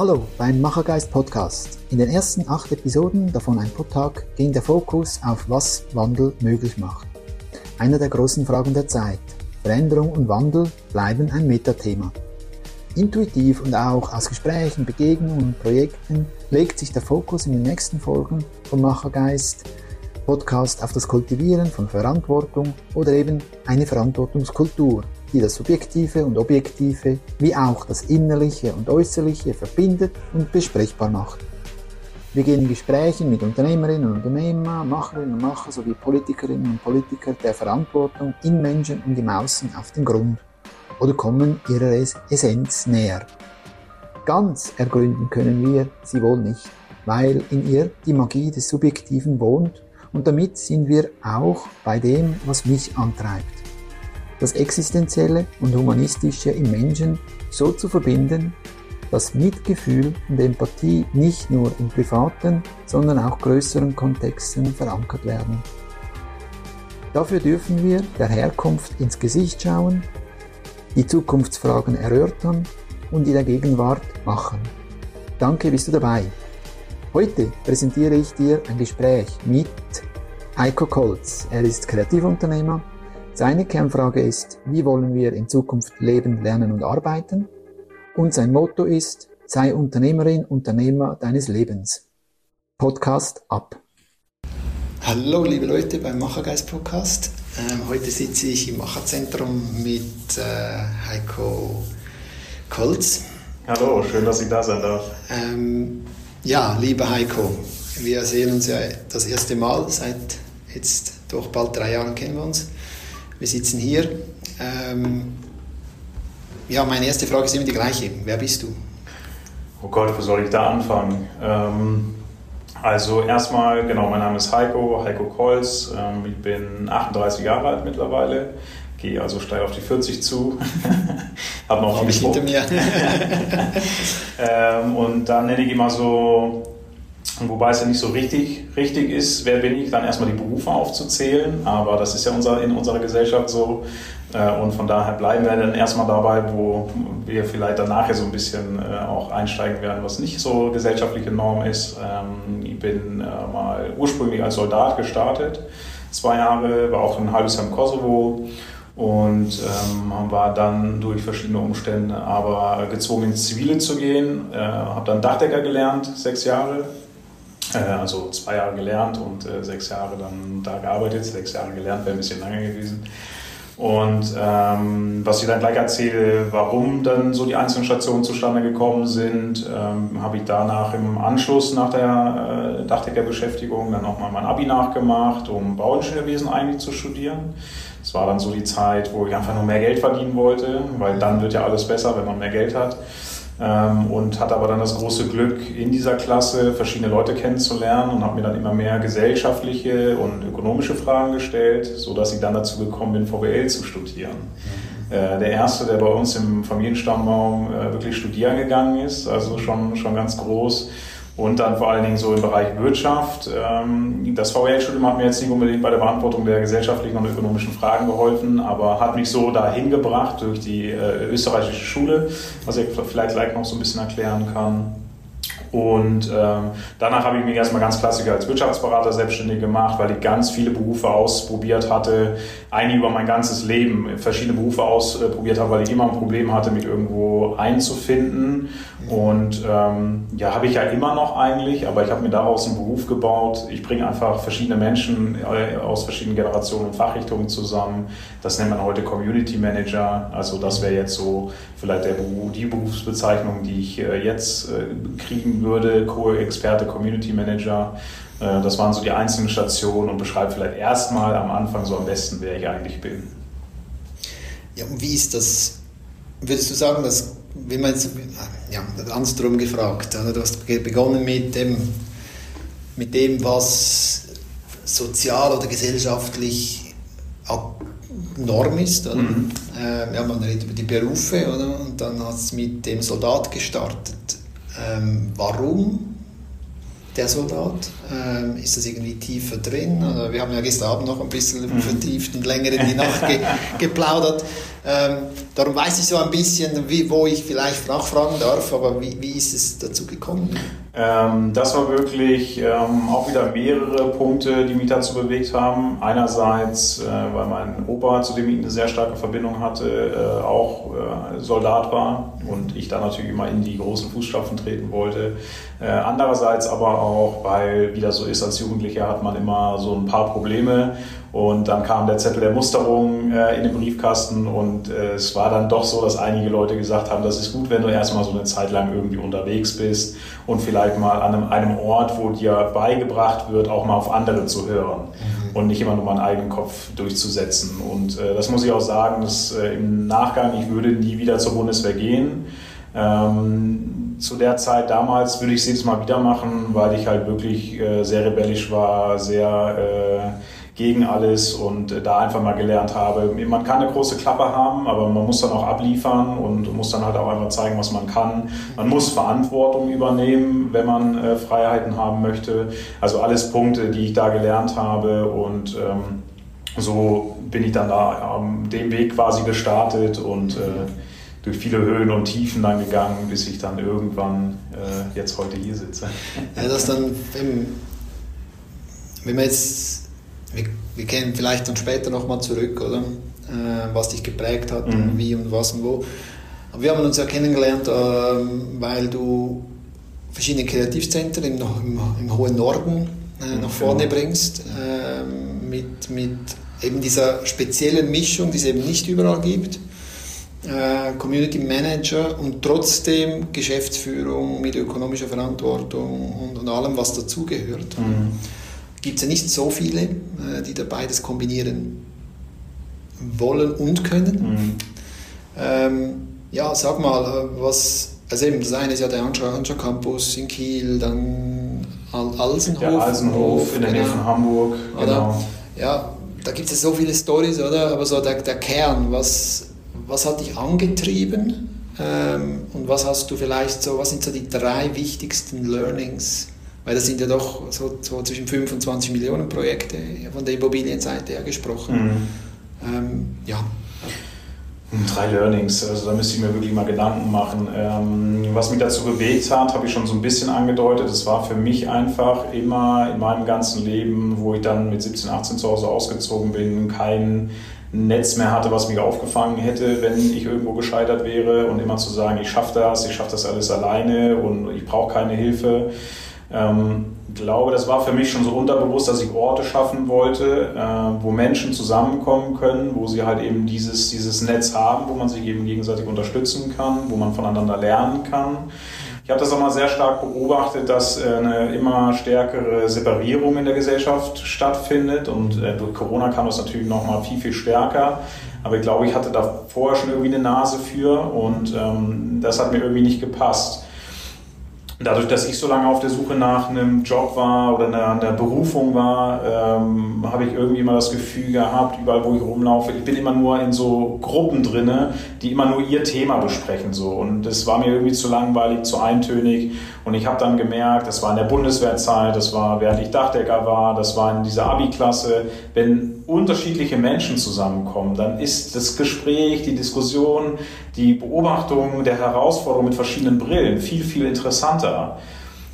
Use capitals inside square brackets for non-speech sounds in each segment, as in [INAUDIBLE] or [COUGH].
Hallo beim Machergeist Podcast. In den ersten acht Episoden, davon ein pro Tag, ging der Fokus auf was Wandel möglich macht. Einer der großen Fragen der Zeit. Veränderung und Wandel bleiben ein Metathema. Intuitiv und auch aus Gesprächen, Begegnungen und Projekten legt sich der Fokus in den nächsten Folgen vom Machergeist Podcast auf das Kultivieren von Verantwortung oder eben eine Verantwortungskultur, die das Subjektive und Objektive wie auch das Innerliche und Äußerliche verbindet und besprechbar macht. Wir gehen in Gesprächen mit Unternehmerinnen und Unternehmern, Macherinnen und Macher sowie Politikerinnen und Politiker der Verantwortung in Menschen und im Außen auf den Grund oder kommen ihrer Essenz näher. Ganz ergründen können wir sie wohl nicht, weil in ihr die Magie des Subjektiven wohnt und damit sind wir auch bei dem, was mich antreibt. Das Existenzielle und Humanistische im Menschen so zu verbinden, dass Mitgefühl und Empathie nicht nur in privaten, sondern auch größeren Kontexten verankert werden. Dafür dürfen wir der Herkunft ins Gesicht schauen, die Zukunftsfragen erörtern und in der Gegenwart machen. Danke, bist du dabei. Heute präsentiere ich dir ein Gespräch mit Heiko Kolz. Er ist Kreativunternehmer. Seine Kernfrage ist, wie wollen wir in Zukunft leben, lernen und arbeiten? Und sein Motto ist, sei Unternehmerin, Unternehmer deines Lebens. Podcast ab. Hallo liebe Leute beim Machergeist Podcast. Ähm, heute sitze ich im Macherzentrum mit äh, Heiko Kolz. Hallo, schön, dass ich da sein darf. Ähm, ja, lieber Heiko, wir sehen uns ja das erste Mal seit jetzt doch bald drei Jahren kennen wir uns. Wir sitzen hier. Ähm, ja, meine erste Frage ist immer die gleiche. Wer bist du? Oh Gott, wo soll ich da anfangen? Ähm, also erstmal, genau, mein Name ist Heiko, Heiko Kolz. Ähm, ich bin 38 Jahre alt mittlerweile gehe also steil auf die 40 zu. [LAUGHS] Habe noch viel hinter mir. [LAUGHS] ähm, und dann nenne ich immer so, wobei es ja nicht so richtig, richtig ist, wer bin ich, dann erstmal die Berufe aufzuzählen, aber das ist ja unser, in unserer Gesellschaft so. Äh, und von daher bleiben wir dann erstmal dabei, wo wir vielleicht danach ja so ein bisschen äh, auch einsteigen werden, was nicht so gesellschaftliche Norm ist. Ähm, ich bin äh, mal ursprünglich als Soldat gestartet, zwei Jahre, war auch ein halbes Jahr im Kosovo und ähm, war dann durch verschiedene Umstände aber gezwungen ins Zivile zu gehen. Äh, habe dann Dachdecker gelernt, sechs Jahre, also zwei Jahre gelernt und äh, sechs Jahre dann da gearbeitet. Sechs Jahre gelernt wäre ein bisschen lange gewesen. Und ähm, was ich dann gleich erzähle, warum dann so die einzelnen Stationen zustande gekommen sind, ähm, habe ich danach im Anschluss nach der äh, Dachdeckerbeschäftigung dann nochmal mein Abi nachgemacht, um Bauingenieurwesen eigentlich zu studieren. Das war dann so die Zeit, wo ich einfach nur mehr Geld verdienen wollte, weil dann wird ja alles besser, wenn man mehr Geld hat. Ähm, und hatte aber dann das große Glück, in dieser Klasse verschiedene Leute kennenzulernen und habe mir dann immer mehr gesellschaftliche und ökonomische Fragen gestellt, sodass ich dann dazu gekommen bin, VWL zu studieren. Mhm. Äh, der erste, der bei uns im Familienstammbaum äh, wirklich studieren gegangen ist, also schon, schon ganz groß und dann vor allen Dingen so im Bereich Wirtschaft. Ähm, das VWL-Studium hat mir jetzt nicht unbedingt bei der Beantwortung der gesellschaftlichen und ökonomischen Fragen geholfen, aber hat mich so dahin gebracht durch die äh, österreichische Schule, was ich vielleicht gleich noch so ein bisschen erklären kann. Und ähm, danach habe ich mich erstmal ganz klassisch als Wirtschaftsberater selbstständig gemacht, weil ich ganz viele Berufe ausprobiert hatte, eigentlich über mein ganzes Leben verschiedene Berufe ausprobiert habe, weil ich immer ein Problem hatte, mich irgendwo einzufinden. Und ähm, ja, habe ich ja immer noch eigentlich, aber ich habe mir daraus einen Beruf gebaut. Ich bringe einfach verschiedene Menschen äh, aus verschiedenen Generationen und Fachrichtungen zusammen. Das nennt man heute Community Manager. Also das wäre jetzt so vielleicht der die Berufsbezeichnung, die ich äh, jetzt äh, kriegen würde, Co-Experte, Community Manager. Äh, das waren so die einzelnen Stationen und beschreibt vielleicht erstmal am Anfang so am besten, wer ich eigentlich bin. Ja, und wie ist das? Würdest du sagen, dass, wenn man jetzt, ja, andersrum gefragt, also du hast begonnen mit dem, mit dem, was sozial oder gesellschaftlich Norm ist. Oder? Mhm. Äh, ja, man redet über die Berufe, oder? Und dann hat es mit dem Soldat gestartet. Ähm, warum der Soldat? Ähm, ist das irgendwie tiefer drin? Also wir haben ja gestern Abend noch ein bisschen mhm. vertieft und länger in die Nacht ge geplaudert. Ähm, darum weiß ich so ein bisschen, wie, wo ich vielleicht nachfragen darf, aber wie, wie ist es dazu gekommen? Ähm, das war wirklich ähm, auch wieder mehrere Punkte, die mich dazu bewegt haben. Einerseits, äh, weil mein Opa, zu dem ich eine sehr starke Verbindung hatte, äh, auch äh, Soldat war und ich da natürlich immer in die großen Fußstapfen treten wollte. Äh, andererseits aber auch, weil, wie das so ist, als Jugendlicher hat man immer so ein paar Probleme und dann kam der Zettel der Musterung äh, in den Briefkasten und äh, es war dann doch so, dass einige Leute gesagt haben, das ist gut, wenn du erstmal so eine Zeit lang irgendwie unterwegs bist und vielleicht mal an einem, einem Ort, wo dir beigebracht wird, auch mal auf andere zu hören mhm. und nicht immer nur meinen eigenen Kopf durchzusetzen. Und äh, das muss ich auch sagen, dass äh, im Nachgang, ich würde nie wieder zur Bundeswehr gehen. Ähm, zu der Zeit damals würde ich es jedes Mal wieder machen, weil ich halt wirklich äh, sehr rebellisch war, sehr äh, gegen alles und äh, da einfach mal gelernt habe, man kann eine große Klappe haben, aber man muss dann auch abliefern und muss dann halt auch einfach zeigen, was man kann. Man muss Verantwortung übernehmen, wenn man äh, Freiheiten haben möchte. Also alles Punkte, die ich da gelernt habe und ähm, so bin ich dann da am dem Weg quasi gestartet und äh, durch viele Höhen und Tiefen dann gegangen, bis ich dann irgendwann äh, jetzt heute hier sitze. Ja, das dann, wenn, wenn man jetzt wir, wir kennen vielleicht dann später nochmal zurück, oder? Äh, was dich geprägt hat, mhm. wie und was und wo. Aber wir haben uns ja kennengelernt, äh, weil du verschiedene Kreativzentren im, im, im hohen Norden äh, nach vorne genau. bringst, ähm, mit, mit eben dieser speziellen Mischung, die es eben nicht überall gibt. Äh, Community Manager und trotzdem Geschäftsführung mit ökonomischer Verantwortung und, und allem, was dazugehört. Mhm gibt es ja nicht so viele, äh, die da beides kombinieren wollen und können. Mhm. Ähm, ja, sag mal, äh, was, also eben das eine ist ja der Anscha, Anscha Campus in Kiel, dann Al Alsenhof. Der Alsenhof in der Nähe genau. von Hamburg. Genau. Oder? Ja, da gibt es so viele Stories, oder? Aber so der, der Kern, was, was hat dich angetrieben? Ähm, und was hast du vielleicht so, was sind so die drei wichtigsten Learnings weil das sind ja doch so, so zwischen 25 Millionen Projekte von der Immobilienseite her gesprochen. Mhm. Ähm, ja. Drei Learnings, also da müsste ich mir wirklich mal Gedanken machen. Ähm, was mich dazu bewegt hat, habe ich schon so ein bisschen angedeutet. Es war für mich einfach immer in meinem ganzen Leben, wo ich dann mit 17, 18 zu Hause ausgezogen bin, kein Netz mehr hatte, was mich aufgefangen hätte, wenn ich irgendwo gescheitert wäre und immer zu sagen, ich schaffe das, ich schaffe das alles alleine und ich brauche keine Hilfe. Ähm, glaube, das war für mich schon so unterbewusst, dass ich Orte schaffen wollte, äh, wo Menschen zusammenkommen können, wo sie halt eben dieses, dieses Netz haben, wo man sich eben gegenseitig unterstützen kann, wo man voneinander lernen kann. Ich habe das auch mal sehr stark beobachtet, dass äh, eine immer stärkere Separierung in der Gesellschaft stattfindet und äh, durch Corona kam das natürlich noch mal viel, viel stärker. Aber ich glaube, ich hatte da vorher schon irgendwie eine Nase für und ähm, das hat mir irgendwie nicht gepasst dadurch, dass ich so lange auf der Suche nach einem Job war oder einer, einer Berufung war, ähm, habe ich irgendwie immer das Gefühl gehabt, überall wo ich rumlaufe, ich bin immer nur in so Gruppen drinne, die immer nur ihr Thema besprechen so. Und das war mir irgendwie zu langweilig, zu eintönig. Und ich habe dann gemerkt, das war in der Bundeswehrzeit, das war während ich Dachdecker war, das war in dieser Abi-Klasse, wenn unterschiedliche Menschen zusammenkommen, dann ist das Gespräch, die Diskussion, die Beobachtung der Herausforderung mit verschiedenen Brillen viel, viel interessanter.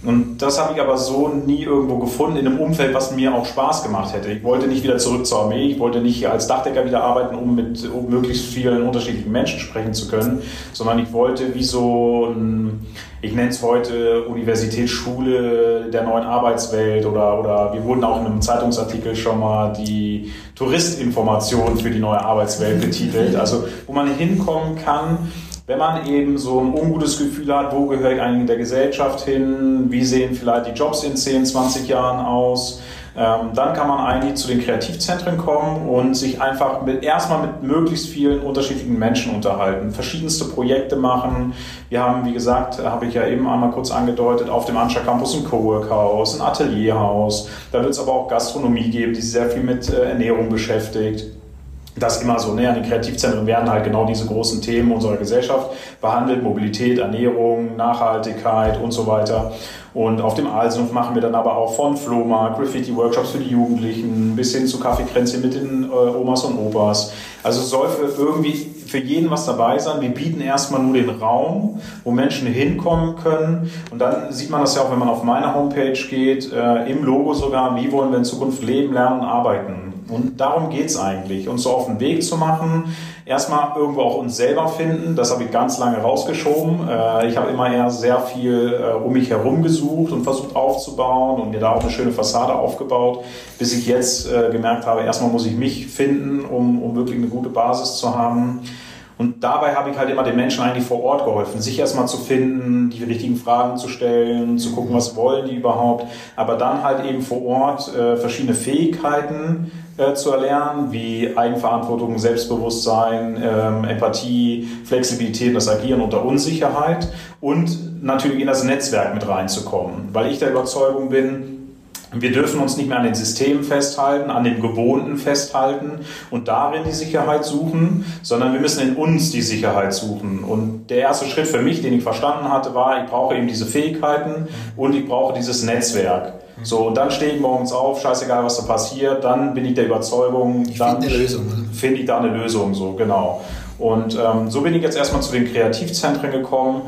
Und das habe ich aber so nie irgendwo gefunden in einem Umfeld, was mir auch Spaß gemacht hätte. Ich wollte nicht wieder zurück zur Armee, ich wollte nicht als Dachdecker wieder arbeiten, um mit um möglichst vielen unterschiedlichen Menschen sprechen zu können, sondern ich wollte wie so ein, ich nenne es heute Universitätsschule der neuen Arbeitswelt oder, oder wir wurden auch in einem Zeitungsartikel schon mal die Touristinformation für die neue Arbeitswelt betitelt, also wo man hinkommen kann, wenn man eben so ein ungutes Gefühl hat, wo gehöre ich eigentlich in der Gesellschaft hin, wie sehen vielleicht die Jobs in 10, 20 Jahren aus, ähm, dann kann man eigentlich zu den Kreativzentren kommen und sich einfach mit, erstmal mit möglichst vielen unterschiedlichen Menschen unterhalten, verschiedenste Projekte machen. Wir haben, wie gesagt, habe ich ja eben einmal kurz angedeutet, auf dem Anscha Campus ein Coworkhaus, ein Atelierhaus. Da wird es aber auch Gastronomie geben, die sich sehr viel mit äh, Ernährung beschäftigt das immer so, ne, an den Kreativzentren werden halt genau diese großen Themen unserer Gesellschaft behandelt, Mobilität, Ernährung, Nachhaltigkeit und so weiter. Und auf dem Aalsumpf machen wir dann aber auch von Flohmarkt, Graffiti-Workshops für die Jugendlichen bis hin zu Kaffeekränzchen mit den äh, Omas und Opas. Also es soll für irgendwie für jeden was dabei sein. Wir bieten erstmal nur den Raum, wo Menschen hinkommen können. Und dann sieht man das ja auch, wenn man auf meine Homepage geht, äh, im Logo sogar, wie wollen wir in Zukunft leben, lernen, arbeiten. Und darum geht es eigentlich, uns so auf den Weg zu machen. Erstmal irgendwo auch uns selber finden. Das habe ich ganz lange rausgeschoben. Äh, ich habe immer eher sehr viel äh, um mich herum gesucht und versucht aufzubauen und mir da auch eine schöne Fassade aufgebaut, bis ich jetzt äh, gemerkt habe, erstmal muss ich mich finden, um, um wirklich eine gute Basis zu haben. Und dabei habe ich halt immer den Menschen eigentlich vor Ort geholfen, sich erstmal zu finden, die richtigen Fragen zu stellen, zu gucken, was wollen die überhaupt, aber dann halt eben vor Ort äh, verschiedene Fähigkeiten äh, zu erlernen, wie Eigenverantwortung, Selbstbewusstsein, ähm, Empathie, Flexibilität, das Agieren unter Unsicherheit und natürlich in das Netzwerk mit reinzukommen, weil ich der Überzeugung bin, wir dürfen uns nicht mehr an den Systemen festhalten, an dem Gewohnten festhalten und darin die Sicherheit suchen, sondern wir müssen in uns die Sicherheit suchen. Und der erste Schritt für mich, den ich verstanden hatte, war, ich brauche eben diese Fähigkeiten und ich brauche dieses Netzwerk. So, dann stehe ich morgens auf, scheißegal, was da passiert, dann bin ich der Überzeugung, ich dann finde eine Lösung. Finde ich da eine Lösung, so, genau. Und ähm, so bin ich jetzt erstmal zu den Kreativzentren gekommen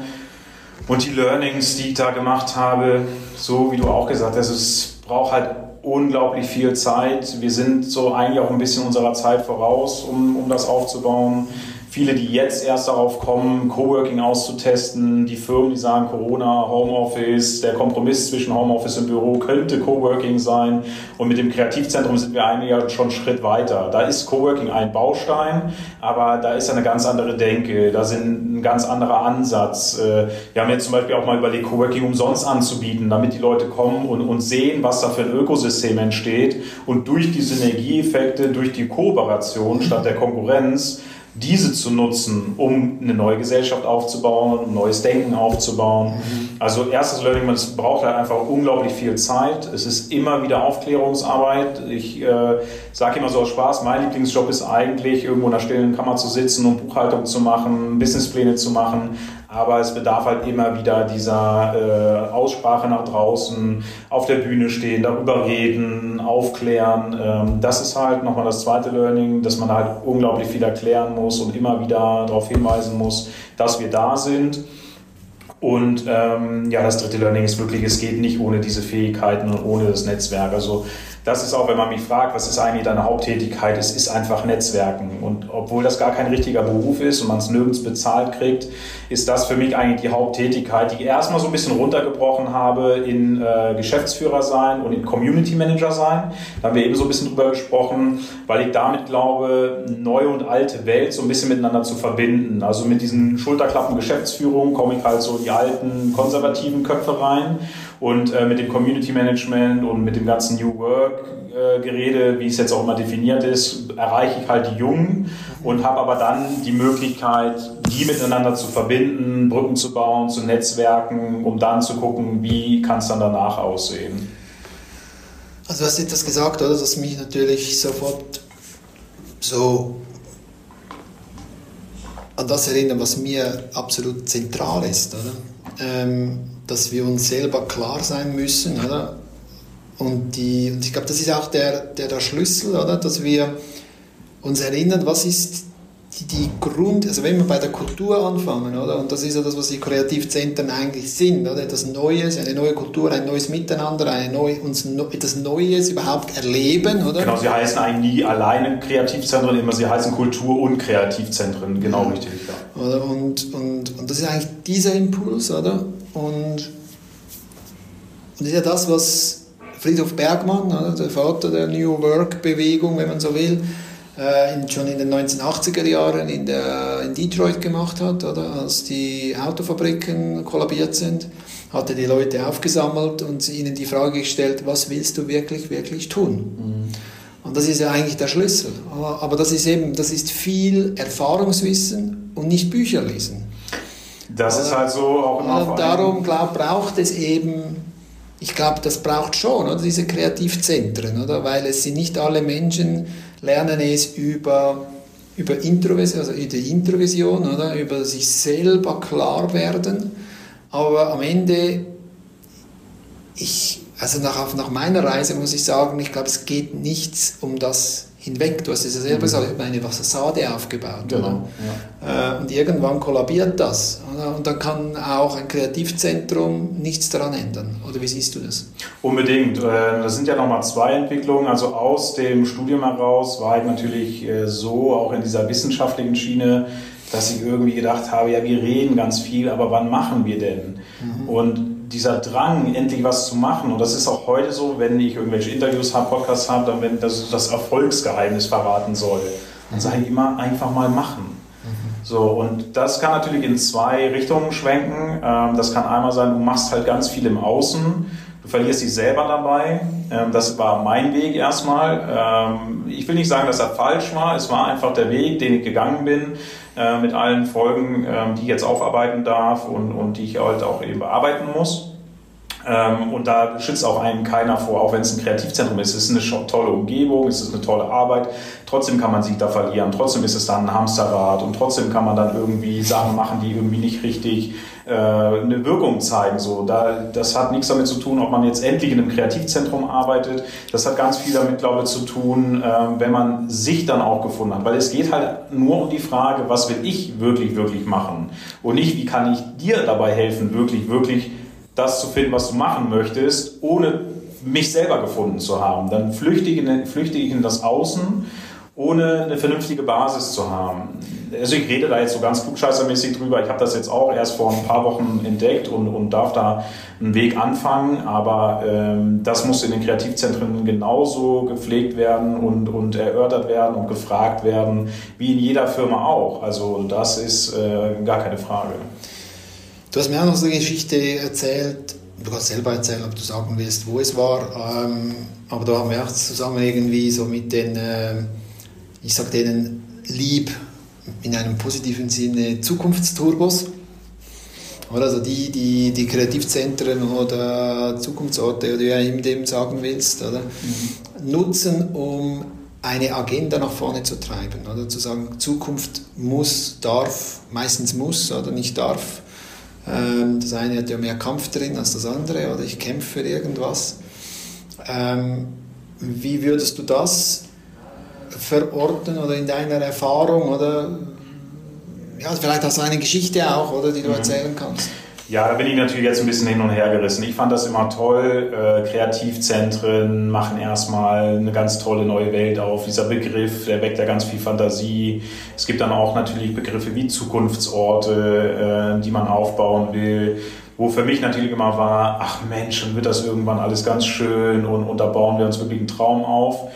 und die Learnings, die ich da gemacht habe, so wie du auch gesagt hast, es braucht halt unglaublich viel Zeit. Wir sind so eigentlich auch ein bisschen unserer Zeit voraus, um, um das aufzubauen viele, die jetzt erst darauf kommen, Coworking auszutesten, die Firmen, die sagen Corona, Homeoffice, der Kompromiss zwischen Homeoffice und Büro könnte Coworking sein. Und mit dem Kreativzentrum sind wir eigentlich schon einen Schritt weiter. Da ist Coworking ein Baustein, aber da ist eine ganz andere Denke, da sind ein ganz anderer Ansatz. Äh, wir haben jetzt zum Beispiel auch mal überlegt, Coworking umsonst anzubieten, damit die Leute kommen und, und sehen, was da für ein Ökosystem entsteht. Und durch die Synergieeffekte, durch die Kooperation statt der Konkurrenz, diese zu nutzen, um eine neue Gesellschaft aufzubauen, um neues Denken aufzubauen. Mhm. Also erstes Learning, es braucht halt einfach unglaublich viel Zeit. Es ist immer wieder Aufklärungsarbeit. Ich äh, sage immer so aus Spaß, mein Lieblingsjob ist eigentlich, irgendwo in einer stillen Kammer zu sitzen und Buchhaltung zu machen, Businesspläne zu machen. Aber es bedarf halt immer wieder dieser äh, Aussprache nach draußen, auf der Bühne stehen, darüber reden, aufklären. Ähm, das ist halt nochmal das zweite Learning, dass man halt unglaublich viel erklären muss und immer wieder darauf hinweisen muss, dass wir da sind. Und ähm, ja, das dritte Learning ist wirklich, es geht nicht ohne diese Fähigkeiten und ohne das Netzwerk. Also das ist auch, wenn man mich fragt, was ist eigentlich deine Haupttätigkeit, es ist einfach Netzwerken. Und obwohl das gar kein richtiger Beruf ist und man es nirgends bezahlt kriegt, ist das für mich eigentlich die Haupttätigkeit, die ich erstmal so ein bisschen runtergebrochen habe in äh, Geschäftsführer sein und in Community Manager sein. Da haben wir eben so ein bisschen drüber gesprochen, weil ich damit glaube, neue und alte Welt so ein bisschen miteinander zu verbinden. Also mit diesen Schulterklappen Geschäftsführung komme ich halt so die alten konservativen Köpfe rein und äh, mit dem Community Management und mit dem ganzen New Work äh, Gerede, wie es jetzt auch immer definiert ist, erreiche ich halt die Jungen und habe aber dann die Möglichkeit, die miteinander zu verbinden, Brücken zu bauen, zu Netzwerken, um dann zu gucken, wie kann es dann danach aussehen. Also du hast etwas gesagt, oder, dass mich natürlich sofort so an das erinnert, was mir absolut zentral ist, oder? Ähm, dass wir uns selber klar sein müssen, oder? Und, die, und ich glaube, das ist auch der, der, der Schlüssel, oder? Dass wir uns erinnern, was ist die, die Grund, also wenn wir bei der Kultur anfangen, oder? Und das ist ja das, was die Kreativzentren eigentlich sind, oder? Etwas Neues, eine neue Kultur, ein neues Miteinander, eine neue, uns etwas Neues überhaupt erleben, oder? Genau, sie heißen eigentlich nie alleine Kreativzentren, immer sie heißen Kultur- und Kreativzentren, genau ja. richtig, ja. Oder? Und, und, und das ist eigentlich dieser Impuls, oder? Und, und das ist ja das, was Friedhof Bergmann, der Vater der New Work-Bewegung, wenn man so will, äh, schon in den 1980er Jahren in, der, in Detroit gemacht hat, oder? als die Autofabriken kollabiert sind, hat er die Leute aufgesammelt und ihnen die Frage gestellt, was willst du wirklich, wirklich tun? Mhm. Und das ist ja eigentlich der Schlüssel. Aber das ist eben, das ist viel Erfahrungswissen und nicht Bücher lesen. Das ist halt so auch immer. Darum glaub, braucht es eben, ich glaube, das braucht schon, oder, diese Kreativzentren, oder? Weil es sind nicht alle Menschen lernen es über, über Introversion, also die Introversion, oder? über sich selber klar werden. Aber am Ende, ich, also nach, nach meiner Reise muss ich sagen, ich glaube, es geht nichts um das hinweg. Du hast es ja selber gesagt, ich habe eine Fassade aufgebaut. Genau, ja. Äh, und irgendwann kollabiert das. Oder? Und dann kann auch ein Kreativzentrum nichts daran ändern. Oder wie siehst du das? Unbedingt. Äh, das sind ja nochmal zwei Entwicklungen. Also aus dem Studium heraus war ich natürlich äh, so auch in dieser wissenschaftlichen Schiene, dass ich irgendwie gedacht habe, ja, wir reden ganz viel, aber wann machen wir denn? Mhm. Und dieser Drang, endlich was zu machen, und das ist auch heute so, wenn ich irgendwelche Interviews habe, Podcasts habe, dann wenn das, das Erfolgsgeheimnis verraten soll, dann sage ich immer einfach mal machen. So, und das kann natürlich in zwei Richtungen schwenken. Ähm, das kann einmal sein, du machst halt ganz viel im Außen, du verlierst dich selber dabei. Ähm, das war mein Weg erstmal. Ähm, ich will nicht sagen, dass er falsch war, es war einfach der Weg, den ich gegangen bin. Äh, mit allen Folgen, ähm, die ich jetzt aufarbeiten darf und, und die ich halt auch eben bearbeiten muss. Ähm, und da schützt auch einen keiner vor, auch wenn es ein Kreativzentrum ist. Es ist eine tolle Umgebung, es ist eine tolle Arbeit. Trotzdem kann man sich da verlieren. Trotzdem ist es dann ein Hamsterrad und trotzdem kann man dann irgendwie Sachen machen, die irgendwie nicht richtig äh, eine Wirkung zeigen. So, da, das hat nichts damit zu tun, ob man jetzt endlich in einem Kreativzentrum arbeitet. Das hat ganz viel damit, glaube ich, zu tun, äh, wenn man sich dann auch gefunden hat. Weil es geht halt nur um die Frage, was will ich wirklich, wirklich machen? Und nicht, wie kann ich dir dabei helfen, wirklich, wirklich das zu finden, was du machen möchtest, ohne mich selber gefunden zu haben. Dann flüchte ich in, flüchte ich in das Außen, ohne eine vernünftige Basis zu haben. Also ich rede da jetzt so ganz klugscheißermäßig drüber. Ich habe das jetzt auch erst vor ein paar Wochen entdeckt und, und darf da einen Weg anfangen. Aber ähm, das muss in den Kreativzentren genauso gepflegt werden und, und erörtert werden und gefragt werden, wie in jeder Firma auch. Also das ist äh, gar keine Frage. Du hast mir auch noch so eine Geschichte erzählt, du kannst selber erzählen, ob du sagen willst, wo es war, ähm, aber da haben wir auch zusammen irgendwie so mit den, äh, ich sag denen lieb, in einem positiven Sinne Zukunftsturbos. Oder also die, die, die Kreativzentren oder Zukunftsorte oder wie du dem sagen willst, oder? Mhm. nutzen, um eine Agenda nach vorne zu treiben. Oder zu sagen, Zukunft muss, darf, meistens muss oder nicht darf ähm, das eine hat ja mehr Kampf drin als das andere oder ich kämpfe für irgendwas. Ähm, wie würdest du das verorten oder in deiner Erfahrung oder ja, vielleicht hast du eine Geschichte auch, oder, die du mhm. erzählen kannst? Ja, da bin ich natürlich jetzt ein bisschen hin und her gerissen. Ich fand das immer toll. Äh, Kreativzentren machen erstmal eine ganz tolle neue Welt auf. Dieser Begriff, der weckt ja ganz viel Fantasie. Es gibt dann auch natürlich Begriffe wie Zukunftsorte, äh, die man aufbauen will. Wo für mich natürlich immer war, ach Mensch, dann wird das irgendwann alles ganz schön und, und da bauen wir uns wirklich einen Traum auf.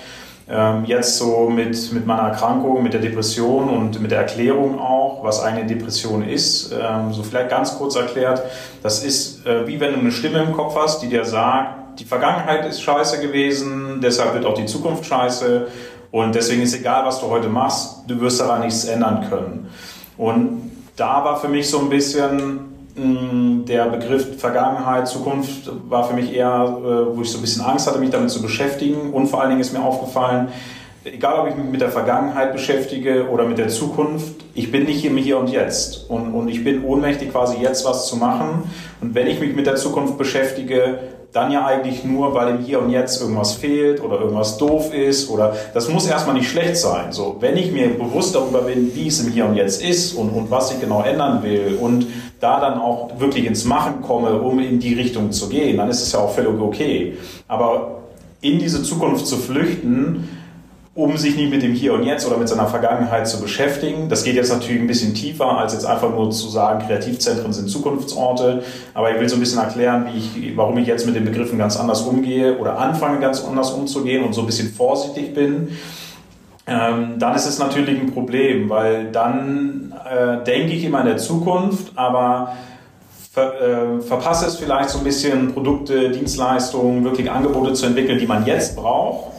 Ähm, jetzt so mit, mit meiner Erkrankung, mit der Depression und mit der Erklärung auch, was eine Depression ist, ähm, so vielleicht ganz kurz erklärt, das ist äh, wie wenn du eine Stimme im Kopf hast, die dir sagt, die Vergangenheit ist scheiße gewesen, deshalb wird auch die Zukunft scheiße und deswegen ist egal, was du heute machst, du wirst daran nichts ändern können. Und da war für mich so ein bisschen der Begriff Vergangenheit, Zukunft war für mich eher, äh, wo ich so ein bisschen Angst hatte, mich damit zu beschäftigen. Und vor allen Dingen ist mir aufgefallen, egal ob ich mich mit der Vergangenheit beschäftige oder mit der Zukunft, ich bin nicht im Hier und Jetzt. Und, und ich bin ohnmächtig, quasi jetzt was zu machen. Und wenn ich mich mit der Zukunft beschäftige, dann ja eigentlich nur, weil im Hier und Jetzt irgendwas fehlt oder irgendwas doof ist oder das muss erstmal nicht schlecht sein. So, wenn ich mir bewusst darüber bin, wie es im Hier und Jetzt ist und, und was ich genau ändern will und da dann auch wirklich ins Machen komme, um in die Richtung zu gehen, dann ist es ja auch völlig okay. Aber in diese Zukunft zu flüchten, um sich nicht mit dem Hier und Jetzt oder mit seiner Vergangenheit zu beschäftigen. Das geht jetzt natürlich ein bisschen tiefer, als jetzt einfach nur zu sagen, Kreativzentren sind Zukunftsorte. Aber ich will so ein bisschen erklären, wie ich, warum ich jetzt mit den Begriffen ganz anders umgehe oder anfange ganz anders umzugehen und so ein bisschen vorsichtig bin. Ähm, dann ist es natürlich ein Problem, weil dann äh, denke ich immer in der Zukunft, aber ver, äh, verpasse es vielleicht so ein bisschen Produkte, Dienstleistungen, wirklich Angebote zu entwickeln, die man jetzt braucht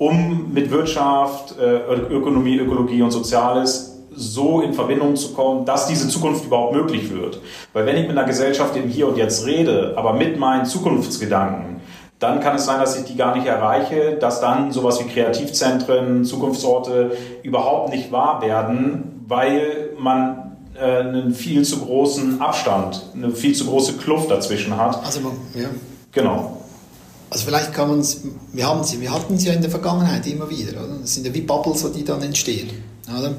um mit Wirtschaft, äh, Ökonomie, Ökologie und Soziales so in Verbindung zu kommen, dass diese Zukunft überhaupt möglich wird. Weil wenn ich mit einer Gesellschaft im Hier und Jetzt rede, aber mit meinen Zukunftsgedanken, dann kann es sein, dass ich die gar nicht erreiche, dass dann sowas wie Kreativzentren, Zukunftsorte überhaupt nicht wahr werden, weil man äh, einen viel zu großen Abstand, eine viel zu große Kluft dazwischen hat. Also, ja. Genau. Also vielleicht kann man es, wir haben sie, wir hatten sie ja in der Vergangenheit immer wieder, oder? Das sind ja wie Bubbles, die dann entstehen, oder?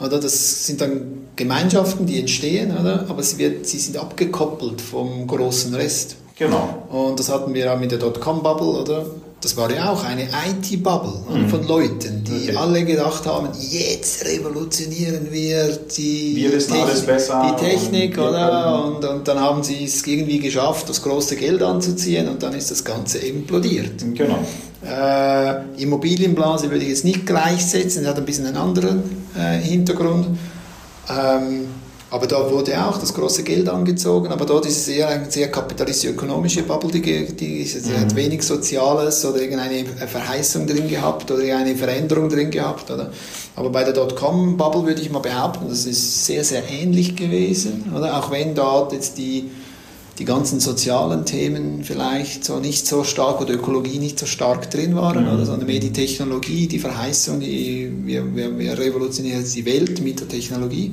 Oder das sind dann Gemeinschaften, die entstehen, oder? Aber sie, wird, sie sind abgekoppelt vom großen Rest. Genau. Und das hatten wir auch mit der Dotcom-Bubble, oder? Das war ja auch eine IT-Bubble mhm. von Leuten, die okay. alle gedacht haben, jetzt revolutionieren wir die, wir Techn die Technik, und, oder? Und, und, dann haben sie es irgendwie geschafft, das große Geld anzuziehen und dann ist das Ganze implodiert. Genau. Äh, Immobilienblase würde ich jetzt nicht gleichsetzen, das hat ein bisschen einen anderen äh, Hintergrund. Ähm, aber da wurde auch das große Geld angezogen, aber dort ist es eher eine sehr kapitalistisch-ökonomische Bubble, die, die, die mhm. hat wenig Soziales oder irgendeine Verheißung drin gehabt oder eine Veränderung drin gehabt. Oder? Aber bei der Dotcom-Bubble würde ich mal behaupten, das ist sehr, sehr ähnlich gewesen. Oder? Auch wenn dort jetzt die, die ganzen sozialen Themen vielleicht so nicht so stark oder Ökologie nicht so stark drin waren, mhm. oder? sondern mehr die Technologie, die Verheißung, die, wir, wir, wir revolutionieren die Welt mit der Technologie.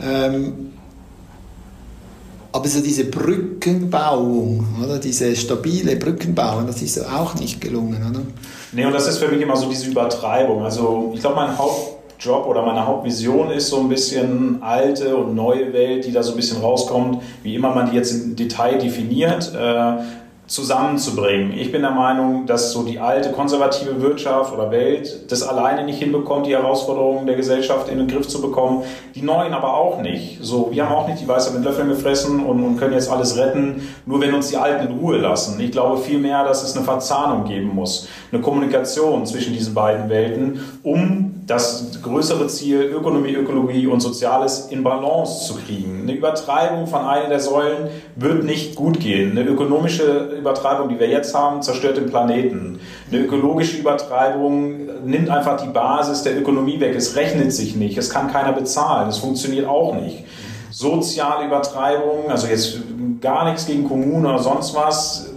Ähm, aber so diese Brückenbauung, oder diese stabile Brückenbauung, das ist auch nicht gelungen, oder? Nee, und das ist für mich immer so diese Übertreibung. Also ich glaube, mein Hauptjob oder meine Hauptvision ist so ein bisschen alte und neue Welt, die da so ein bisschen rauskommt, wie immer man die jetzt im Detail definiert. Äh, zusammenzubringen. Ich bin der Meinung, dass so die alte konservative Wirtschaft oder Welt das alleine nicht hinbekommt, die Herausforderungen der Gesellschaft in den Griff zu bekommen, die neuen aber auch nicht. So, wir haben auch nicht die Weiße mit Löffeln gefressen und, und können jetzt alles retten, nur wenn uns die Alten in Ruhe lassen. Ich glaube vielmehr, dass es eine Verzahnung geben muss, eine Kommunikation zwischen diesen beiden Welten, um das größere Ziel Ökonomie, Ökologie und Soziales in Balance zu kriegen. Eine Übertreibung von einer der Säulen wird nicht gut gehen. Eine ökonomische Übertreibung, die wir jetzt haben, zerstört den Planeten. Eine ökologische Übertreibung nimmt einfach die Basis der Ökonomie weg. Es rechnet sich nicht, es kann keiner bezahlen, es funktioniert auch nicht. Soziale Übertreibung, also jetzt gar nichts gegen Kommunen oder sonst was,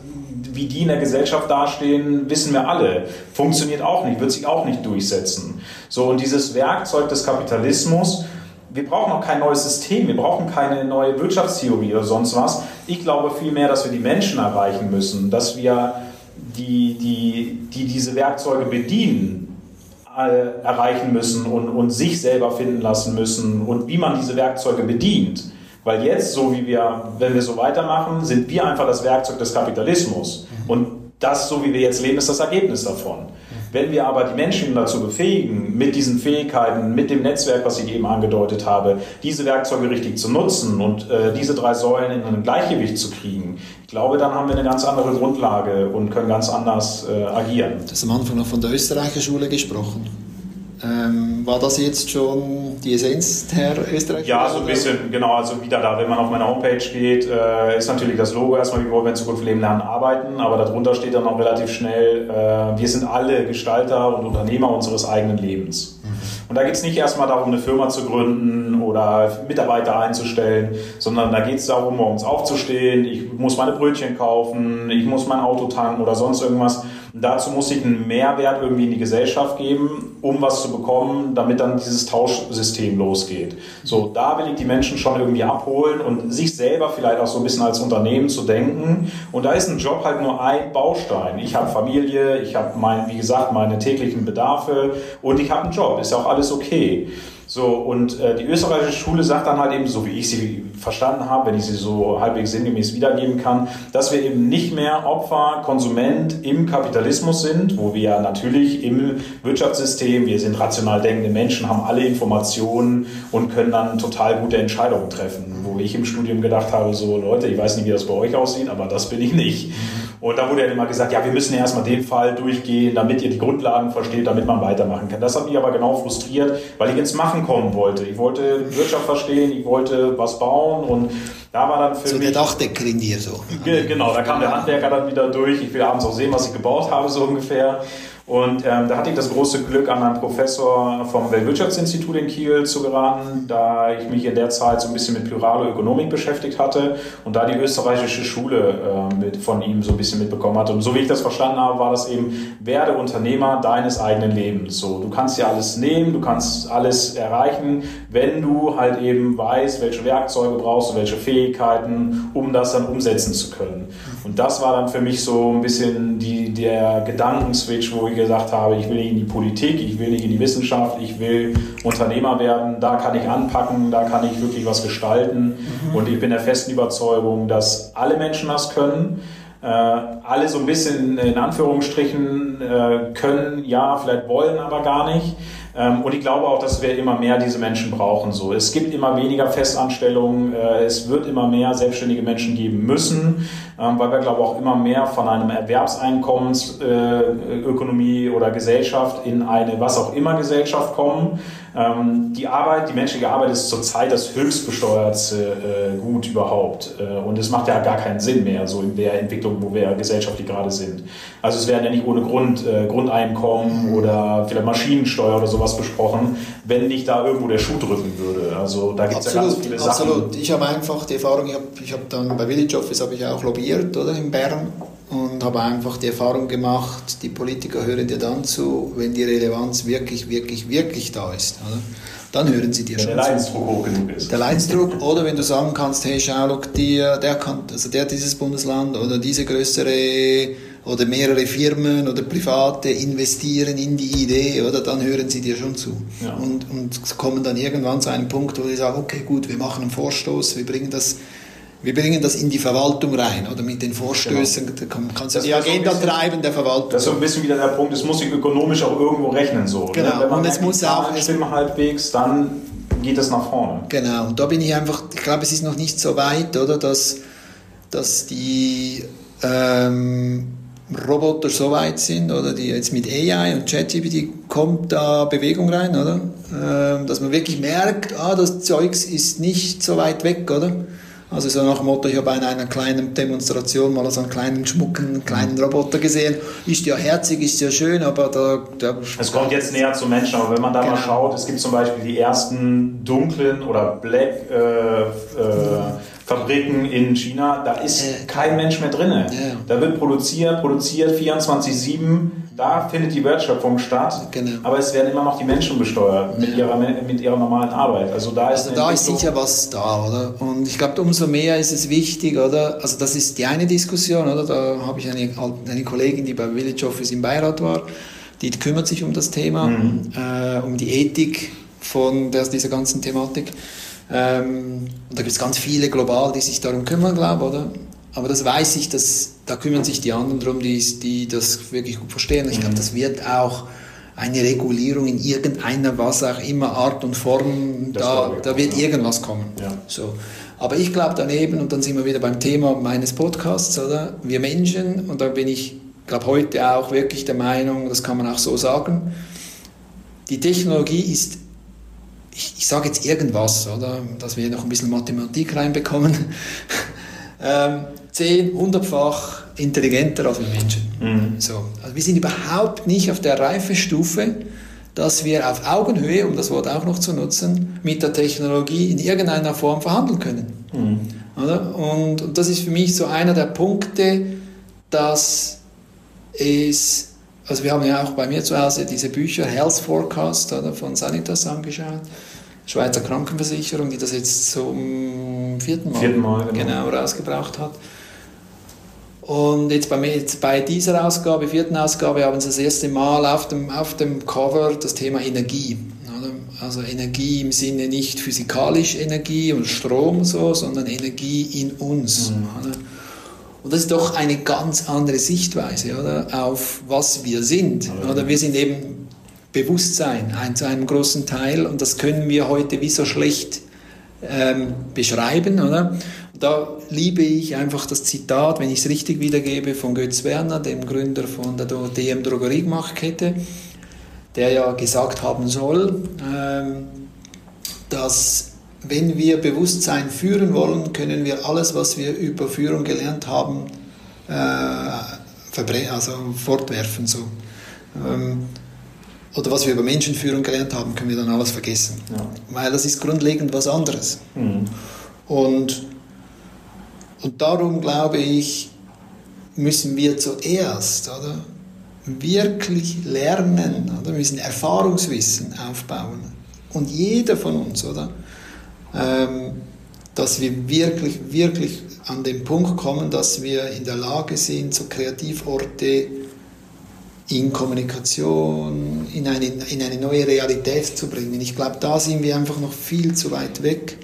wie die in der Gesellschaft dastehen, wissen wir alle. Funktioniert auch nicht, wird sich auch nicht durchsetzen. So, und dieses Werkzeug des Kapitalismus, wir brauchen auch kein neues System, wir brauchen keine neue Wirtschaftstheorie oder sonst was. Ich glaube vielmehr, dass wir die Menschen erreichen müssen, dass wir die, die, die diese Werkzeuge bedienen, äh, erreichen müssen und, und sich selber finden lassen müssen und wie man diese Werkzeuge bedient. Weil jetzt, so wie wir, wenn wir so weitermachen, sind wir einfach das Werkzeug des Kapitalismus. Und das, so wie wir jetzt leben, ist das Ergebnis davon. Wenn wir aber die Menschen dazu befähigen, mit diesen Fähigkeiten, mit dem Netzwerk, was ich eben angedeutet habe, diese Werkzeuge richtig zu nutzen und äh, diese drei Säulen in ein Gleichgewicht zu kriegen, ich glaube, dann haben wir eine ganz andere Grundlage und können ganz anders äh, agieren. Du hast am Anfang noch von der Österreicher Schule gesprochen. Ähm, war das jetzt schon die Essenz der österreichischen Ja, so ein bisschen, genau. Also wieder da, wenn man auf meine Homepage geht, äh, ist natürlich das Logo erstmal, wie wollen wir in Zukunft leben, lernen, arbeiten. Aber darunter steht dann auch relativ schnell, äh, wir sind alle Gestalter und Unternehmer unseres eigenen Lebens. Mhm. Und da geht es nicht erstmal darum, eine Firma zu gründen oder Mitarbeiter einzustellen, sondern da geht es darum, morgens aufzustehen, ich muss meine Brötchen kaufen, ich muss mein Auto tanken oder sonst irgendwas. Dazu muss ich einen Mehrwert irgendwie in die Gesellschaft geben, um was zu bekommen, damit dann dieses Tauschsystem losgeht. So, da will ich die Menschen schon irgendwie abholen und sich selber vielleicht auch so ein bisschen als Unternehmen zu denken. Und da ist ein Job halt nur ein Baustein. Ich habe Familie, ich habe, mein, wie gesagt, meine täglichen Bedarfe und ich habe einen Job. Ist ja auch alles okay. So, und äh, die österreichische Schule sagt dann halt eben, so wie ich sie verstanden habe, wenn ich sie so halbwegs sinngemäß wiedergeben kann, dass wir eben nicht mehr Opfer, Konsument im Kapitalismus sind, wo wir natürlich im Wirtschaftssystem, wir sind rational denkende Menschen, haben alle Informationen und können dann total gute Entscheidungen treffen. Wo ich im Studium gedacht habe, so Leute, ich weiß nicht, wie das bei euch aussieht, aber das bin ich nicht. Und da wurde ja immer gesagt, ja, wir müssen ja erstmal den Fall durchgehen, damit ihr die Grundlagen versteht, damit man weitermachen kann. Das hat mich aber genau frustriert, weil ich ins Machen kommen wollte. Ich wollte Wirtschaft verstehen, ich wollte was bauen und da war dann für so mich... der Dachdecker in dir so. Genau, da kam der Handwerker dann wieder durch. Ich will abends auch sehen, was ich gebaut habe, so ungefähr. Und ähm, da hatte ich das große Glück, an einen Professor vom Weltwirtschaftsinstitut in Kiel zu geraten, da ich mich in der Zeit so ein bisschen mit plurale Ökonomik beschäftigt hatte und da die österreichische Schule äh, mit, von ihm so ein bisschen mitbekommen hatte. Und so wie ich das verstanden habe, war das eben, werde Unternehmer deines eigenen Lebens. So, du kannst ja alles nehmen, du kannst alles erreichen, wenn du halt eben weißt, welche Werkzeuge brauchst du, welche Fähigkeiten, um das dann umsetzen zu können. Und das war dann für mich so ein bisschen die, der Gedankenswitch, wo ich gesagt habe, ich will nicht in die Politik, ich will nicht in die Wissenschaft, ich will Unternehmer werden, da kann ich anpacken, da kann ich wirklich was gestalten. Mhm. Und ich bin der festen Überzeugung, dass alle Menschen das können. Äh, alle so ein bisschen in Anführungsstrichen äh, können, ja, vielleicht wollen aber gar nicht. Ähm, und ich glaube auch, dass wir immer mehr diese Menschen brauchen. So, es gibt immer weniger Festanstellungen, äh, es wird immer mehr selbstständige Menschen geben müssen, ähm, weil wir glaube auch immer mehr von einem Erwerbseinkommensökonomie äh, oder Gesellschaft in eine was auch immer Gesellschaft kommen. Ähm, die Arbeit, die menschliche Arbeit ist zurzeit das höchstbesteuerte äh, Gut überhaupt. und es macht ja gar keinen Sinn mehr, so in der Entwicklung, wo wir gesellschaftlich gerade sind. Also es werden ja nicht ohne Grund Grundeinkommen oder vielleicht Maschinensteuer oder sowas besprochen, wenn nicht da irgendwo der Schuh drücken würde. Also da gibt es ja ganz viele Sachen. Absolut. Ich habe einfach die Erfahrung, ich habe ich hab dann bei Village Office habe ich auch lobbyiert oder in Bern und habe einfach die Erfahrung gemacht, die Politiker hören dir dann zu, wenn die Relevanz wirklich, wirklich, wirklich da ist. Oder? Dann hören sie dir wenn schon der Leidensdruck hoch genug ist. Der Leidensdruck oder wenn du sagen kannst, hey, schau, look, die, der kann, also der dieses Bundesland oder diese größere oder mehrere Firmen oder Private investieren in die Idee, oder dann hören sie dir schon zu. Ja. Und, und kommen dann irgendwann zu einem Punkt, wo sie sagen, okay, gut, wir machen einen Vorstoß, wir bringen das wir bringen das in die Verwaltung rein oder mit den Vorstößen genau. kann, kannst du die Agenda bisschen, treiben der Verwaltung. Das ist so ein bisschen wieder der Punkt, es muss sich ökonomisch auch irgendwo rechnen. So, ne? genau. Ne? Wenn man und es muss auch stimmen halbwegs, dann geht es nach vorne. Genau, und da bin ich einfach, ich glaube, es ist noch nicht so weit, oder, dass, dass die ähm, Roboter so weit sind, oder die jetzt mit AI und ChatGPT kommt da Bewegung rein, oder? Ähm, dass man wirklich merkt, ah, das Zeugs ist nicht so weit weg, oder? Also so nach dem Motto, ich habe in einer kleinen Demonstration mal so einen kleinen schmucken, kleinen Roboter gesehen. Ist ja herzig, ist ja schön, aber da... da es kommt jetzt näher zum Menschen, aber wenn man da genau. mal schaut, es gibt zum Beispiel die ersten dunklen oder black äh, äh, Fabriken in China, da ist kein Mensch mehr drin. Da wird produziert, produziert 24-7, da findet die Wertschöpfung statt, genau. aber es werden immer noch die Menschen besteuert mit, ihrer, mit ihrer normalen Arbeit. Also da ist, also da ist sicher was da, oder? Und ich glaube, umso mehr ist es wichtig, oder? Also das ist die eine Diskussion, oder? Da habe ich eine, eine Kollegin, die bei Village Office im Beirat war, die kümmert sich um das Thema, mhm. äh, um die Ethik von der, dieser ganzen Thematik. Ähm, und da gibt es ganz viele global, die sich darum kümmern, glaube ich, oder? Aber das weiß ich, dass, da kümmern sich die anderen darum, die, die das wirklich gut verstehen. Ich glaube, mhm. das wird auch eine Regulierung in irgendeiner, was auch immer, Art und Form, da, da wird irgendwas kommen. Ja. So. Aber ich glaube daneben, und dann sind wir wieder beim Thema meines Podcasts, oder? Wir Menschen, und da bin ich, glaube heute auch wirklich der Meinung, das kann man auch so sagen, die Technologie ist ich, ich sage jetzt irgendwas, oder, dass wir noch ein bisschen Mathematik reinbekommen, [LAUGHS] ähm, zehn, hundertfach intelligenter als wir Menschen. Mhm. So. Also wir sind überhaupt nicht auf der Reifestufe, dass wir auf Augenhöhe, um das Wort auch noch zu nutzen, mit der Technologie in irgendeiner Form verhandeln können. Mhm. Oder? Und, und das ist für mich so einer der Punkte, dass es also wir haben ja auch bei mir zu Hause diese Bücher Health Forecast oder, von Sanitas angeschaut. Schweizer Krankenversicherung, die das jetzt zum vierten Mal, vierten Mal genau. genau. rausgebracht hat. Und jetzt bei, mir, jetzt bei dieser Ausgabe, vierten Ausgabe, haben sie das erste Mal auf dem, auf dem Cover das Thema Energie. Also Energie im Sinne nicht physikalisch Energie und Strom so, sondern Energie in uns. Mhm. Und das ist doch eine ganz andere Sichtweise oder, auf was wir sind. Oder wir sind eben Bewusstsein ein, zu einem großen Teil und das können wir heute wie so schlecht ähm, beschreiben. Oder? Da liebe ich einfach das Zitat, wenn ich es richtig wiedergebe, von Götz Werner, dem Gründer von der DM Drogeriemachkette, der ja gesagt haben soll, ähm, dass wenn wir Bewusstsein führen wollen, können wir alles, was wir über Führung gelernt haben, äh, also fortwerfen. So. Ähm, oder was wir über Menschenführung gelernt haben, können wir dann alles vergessen. Ja. Weil das ist grundlegend was anderes. Mhm. Und, und darum glaube ich, müssen wir zuerst oder, wirklich lernen, oder? wir müssen Erfahrungswissen aufbauen. Und jeder von uns, oder? Ähm, dass wir wirklich, wirklich an den Punkt kommen, dass wir in der Lage sind, so Kreativorte in Kommunikation, in eine, in eine neue Realität zu bringen. Ich glaube, da sind wir einfach noch viel zu weit weg.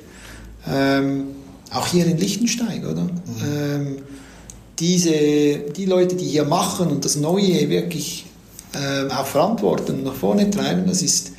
Ähm, auch hier in Liechtenstein, oder? Mhm. Ähm, diese, die Leute, die hier machen und das Neue wirklich äh, auch verantworten und nach vorne treiben, das ist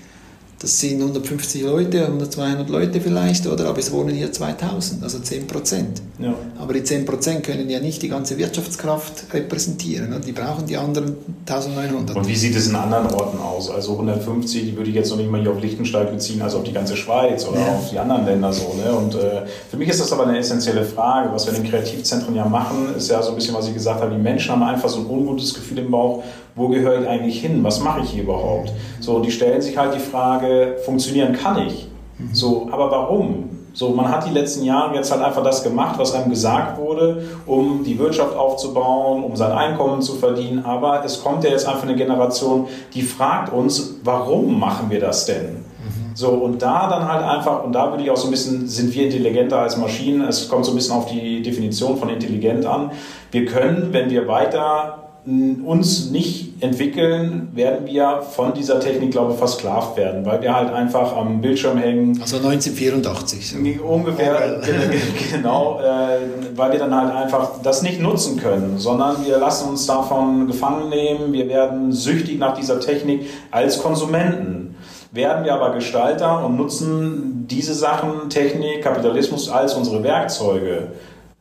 das sind 150 Leute, 100, 200 Leute vielleicht, oder? Aber es wohnen hier 2000, also 10 Prozent. Ja. Aber die 10 Prozent können ja nicht die ganze Wirtschaftskraft repräsentieren. Oder? Die brauchen die anderen 1900. Und wie sieht es in anderen Orten aus? Also 150, die würde ich jetzt noch nicht mal hier auf Liechtenstein beziehen, also auf die ganze Schweiz oder ja. auf die anderen Länder so. Ne? Und äh, für mich ist das aber eine essentielle Frage. Was wir in den Kreativzentren ja machen, ist ja so ein bisschen, was ich gesagt habe, die Menschen haben einfach so ein ungutes Gefühl im Bauch, wo gehöre ich eigentlich hin? Was mache ich hier überhaupt? So, die stellen sich halt die Frage, funktionieren kann ich? So, aber warum? So, man hat die letzten Jahre jetzt halt einfach das gemacht, was einem gesagt wurde, um die Wirtschaft aufzubauen, um sein Einkommen zu verdienen. Aber es kommt ja jetzt einfach eine Generation, die fragt uns, warum machen wir das denn? So, und da dann halt einfach, und da würde ich auch so ein bisschen, sind wir intelligenter als Maschinen, es kommt so ein bisschen auf die Definition von intelligent an. Wir können, wenn wir weiter uns nicht entwickeln, werden wir von dieser Technik, glaube ich, versklavt werden, weil wir halt einfach am Bildschirm hängen. Also 1984. So. Ungefähr, [LAUGHS] genau, äh, weil wir dann halt einfach das nicht nutzen können, sondern wir lassen uns davon gefangen nehmen, wir werden süchtig nach dieser Technik als Konsumenten. Werden wir aber Gestalter und nutzen diese Sachen, Technik, Kapitalismus als unsere Werkzeuge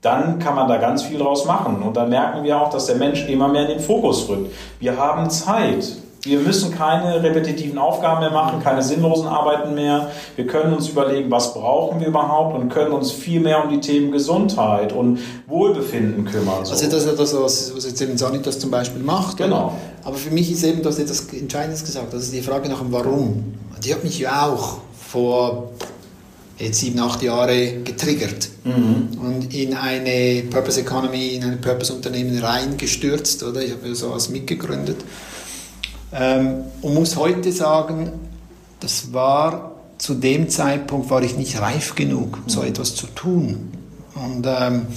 dann kann man da ganz viel draus machen. Und dann merken wir auch, dass der Mensch immer mehr in den Fokus rückt. Wir haben Zeit. Wir müssen keine repetitiven Aufgaben mehr machen, keine sinnlosen Arbeiten mehr. Wir können uns überlegen, was brauchen wir überhaupt und können uns viel mehr um die Themen Gesundheit und Wohlbefinden kümmern. So. Also das ist das, was, was jetzt eben Sanitas zum Beispiel macht. Genau. Oder? Aber für mich ist eben, du hast etwas Entscheidendes gesagt, das ist die Frage nach dem Warum. Die hat mich ja auch vor jetzt sieben, acht Jahre getriggert mhm. und in eine Purpose Economy, in ein Purpose-Unternehmen reingestürzt. Oder? Ich habe ja sowas mitgegründet. Ähm, und muss heute sagen, das war zu dem Zeitpunkt war ich nicht reif genug, so mhm. etwas zu tun. Und, ähm,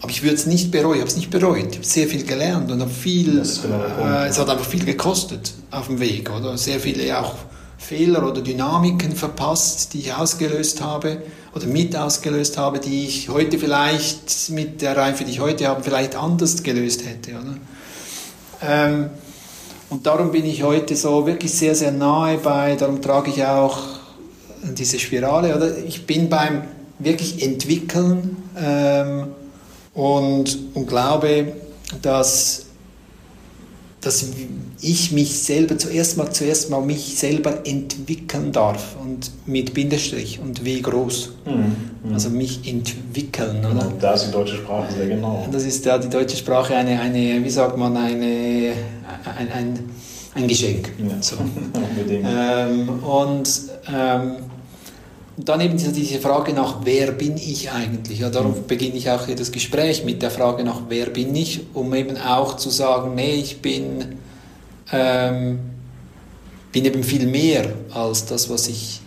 aber ich würde es nicht bereuen, ich habe es nicht bereut. Ich habe sehr viel gelernt und habe viel, genau äh, es hat einfach viel gekostet auf dem Weg, oder? Sehr viele auch Fehler oder Dynamiken verpasst, die ich ausgelöst habe oder mit ausgelöst habe, die ich heute vielleicht mit der Reife, die ich heute habe, vielleicht anders gelöst hätte. Ähm, und darum bin ich heute so wirklich sehr, sehr nahe bei, darum trage ich auch diese Spirale. Oder? Ich bin beim wirklich Entwickeln ähm, und, und glaube, dass dass ich mich selber zuerst mal, zuerst mal mich selber entwickeln darf und mit Bindestrich und wie groß. Mhm. Also mich entwickeln, oder? Da ist die deutsche Sprache sehr genau. Das ist ja die deutsche Sprache eine, eine wie sagt man, eine, ein, ein, ein Geschenk. Ja. So. [LAUGHS] ähm, und ähm, dann eben diese Frage nach, wer bin ich eigentlich? Ja, darum mhm. beginne ich auch hier das Gespräch mit der Frage nach, wer bin ich, um eben auch zu sagen, nee, ich bin, ähm, bin eben viel mehr als das, was ich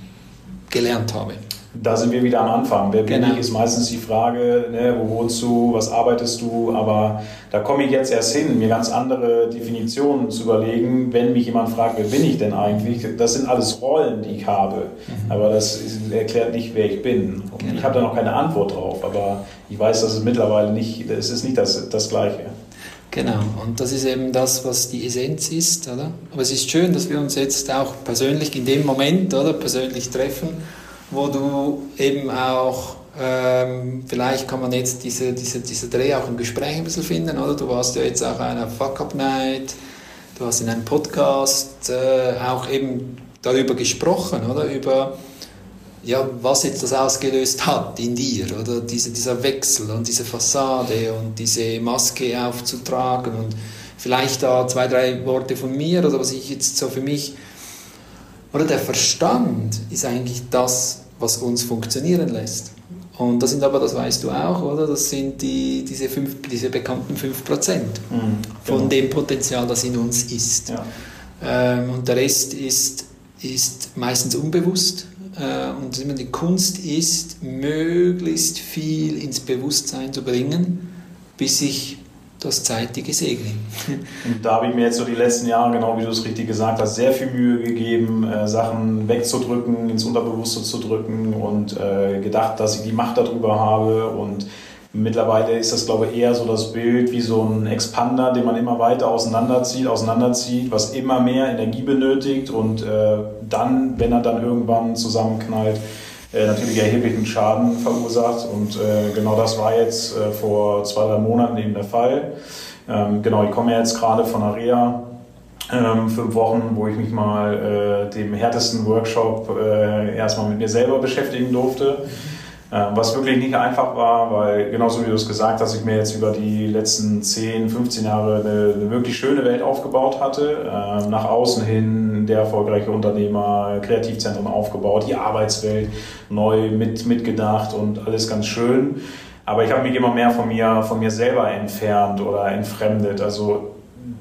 gelernt habe. Da sind wir wieder am Anfang. Wer bin genau. ich, ist meistens die Frage, ne, wo wohnst du, was arbeitest du, aber da komme ich jetzt erst hin, mir ganz andere Definitionen zu überlegen, wenn mich jemand fragt, wer bin ich denn eigentlich? Das sind alles Rollen, die ich habe, mhm. aber das erklärt nicht, wer ich bin. Genau. ich habe da noch keine Antwort drauf, aber ich weiß, dass es mittlerweile nicht, es ist nicht das, das Gleiche. Genau, und das ist eben das, was die Essenz ist, oder? Aber es ist schön, dass wir uns jetzt auch persönlich in dem Moment, oder, persönlich treffen wo du eben auch, ähm, vielleicht kann man jetzt diese, diese, diese Dreh auch im Gespräch ein bisschen finden, oder? Du warst ja jetzt auch einer Fuck-Up-Night, du hast in einem Podcast äh, auch eben darüber gesprochen, oder? Über ja, was jetzt das ausgelöst hat in dir, oder diese, dieser Wechsel und diese Fassade und diese Maske aufzutragen und vielleicht da zwei, drei Worte von mir oder was ich jetzt so für mich, oder der Verstand ist eigentlich das, was uns funktionieren lässt. Und das sind aber, das weißt du auch, oder? Das sind die, diese, fünf, diese bekannten 5% mhm, von genau. dem Potenzial, das in uns ist. Ja. Ähm, und der Rest ist, ist meistens unbewusst äh, und die Kunst ist, möglichst viel ins Bewusstsein zu bringen, bis ich das zeitige Segeln. [LAUGHS] Und da habe ich mir jetzt so die letzten Jahre, genau wie du es richtig gesagt hast, sehr viel Mühe gegeben, äh, Sachen wegzudrücken, ins Unterbewusste zu drücken und äh, gedacht, dass ich die Macht darüber habe und Mittlerweile ist das, glaube ich, eher so das Bild wie so ein Expander, den man immer weiter auseinanderzieht, auseinanderzieht, was immer mehr Energie benötigt und äh, dann, wenn er dann irgendwann zusammenknallt, äh, natürlich erheblichen Schaden verursacht. Und äh, genau das war jetzt äh, vor zwei, drei Monaten eben der Fall. Ähm, genau, ich komme jetzt gerade von Area. Ähm, fünf Wochen, wo ich mich mal äh, dem härtesten Workshop äh, erstmal mit mir selber beschäftigen durfte. Ähm, was wirklich nicht einfach war, weil genauso wie du es gesagt hast, ich mir jetzt über die letzten 10, 15 Jahre eine, eine wirklich schöne Welt aufgebaut hatte. Ähm, nach außen hin der erfolgreiche Unternehmer, Kreativzentren aufgebaut, die Arbeitswelt neu mit, mitgedacht und alles ganz schön. Aber ich habe mich immer mehr von mir, von mir selber entfernt oder entfremdet. Also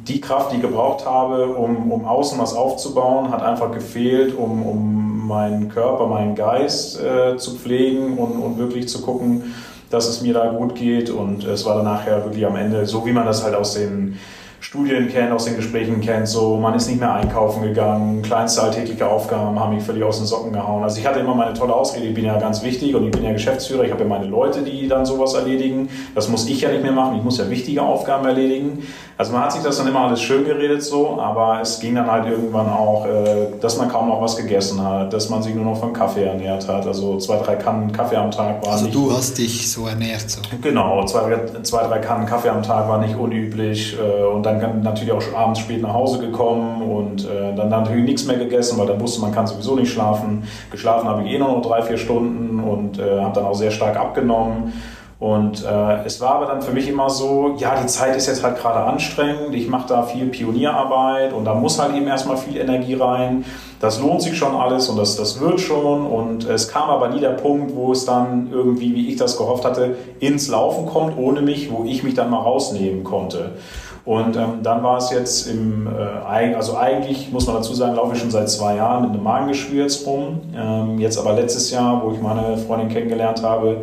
die Kraft, die ich gebraucht habe, um, um außen was aufzubauen, hat einfach gefehlt, um, um meinen Körper, meinen Geist äh, zu pflegen und, und wirklich zu gucken, dass es mir da gut geht. Und es war dann nachher wirklich am Ende, so wie man das halt aus den Studien kennt, aus den Gesprächen kennt, so man ist nicht mehr einkaufen gegangen, kleinste alltägliche Aufgaben haben mich völlig aus den Socken gehauen. Also ich hatte immer meine tolle Ausrede, ich bin ja ganz wichtig und ich bin ja Geschäftsführer, ich habe ja meine Leute, die dann sowas erledigen. Das muss ich ja nicht mehr machen, ich muss ja wichtige Aufgaben erledigen. Also man hat sich das dann immer alles schön geredet so, aber es ging dann halt irgendwann auch, äh, dass man kaum noch was gegessen hat, dass man sich nur noch von Kaffee ernährt hat. Also zwei, drei Kannen Kaffee am Tag war Also nicht, du hast dich so ernährt so? Genau, zwei, zwei, drei Kannen Kaffee am Tag war nicht unüblich äh, und dann natürlich auch abends spät nach Hause gekommen und äh, dann natürlich nichts mehr gegessen, weil dann wusste man kann sowieso nicht schlafen. Geschlafen habe ich eh nur noch drei, vier Stunden und habe dann auch sehr stark abgenommen. Und äh, es war aber dann für mich immer so, ja, die Zeit ist jetzt halt gerade anstrengend, ich mache da viel Pionierarbeit und da muss halt eben erstmal viel Energie rein. Das lohnt sich schon alles und das, das wird schon. Und es kam aber nie der Punkt, wo es dann irgendwie, wie ich das gehofft hatte, ins Laufen kommt, ohne mich, wo ich mich dann mal rausnehmen konnte. Und ähm, dann war es jetzt im, äh, also eigentlich muss man dazu sagen, laufe ich schon seit zwei Jahren mit einem Magengeschwür rum. Ähm, jetzt aber letztes Jahr, wo ich meine Freundin kennengelernt habe,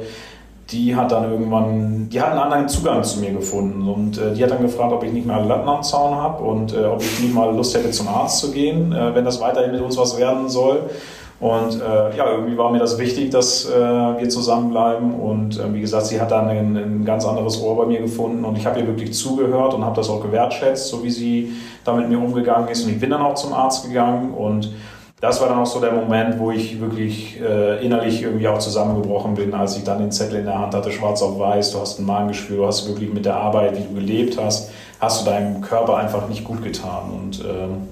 die hat dann irgendwann, die hat einen anderen Zugang zu mir gefunden und äh, die hat dann gefragt, ob ich nicht alle Latten am Zaun habe und äh, ob ich nicht mal Lust hätte, zum Arzt zu gehen, äh, wenn das weiterhin mit uns was werden soll. Und äh, ja, irgendwie war mir das wichtig, dass äh, wir zusammenbleiben. Und äh, wie gesagt, sie hat dann ein, ein, ganz anderes Ohr bei mir gefunden und ich habe ihr wirklich zugehört und habe das auch gewertschätzt, so wie sie da mit mir umgegangen ist. Und ich bin dann auch zum Arzt gegangen und das war dann auch so der Moment, wo ich wirklich äh, innerlich irgendwie auch zusammengebrochen bin, als ich dann den Zettel in der Hand hatte, schwarz auf weiß, du hast ein Magengeschwür, du hast wirklich mit der Arbeit, wie du gelebt hast, hast du deinem Körper einfach nicht gut getan. Und ähm,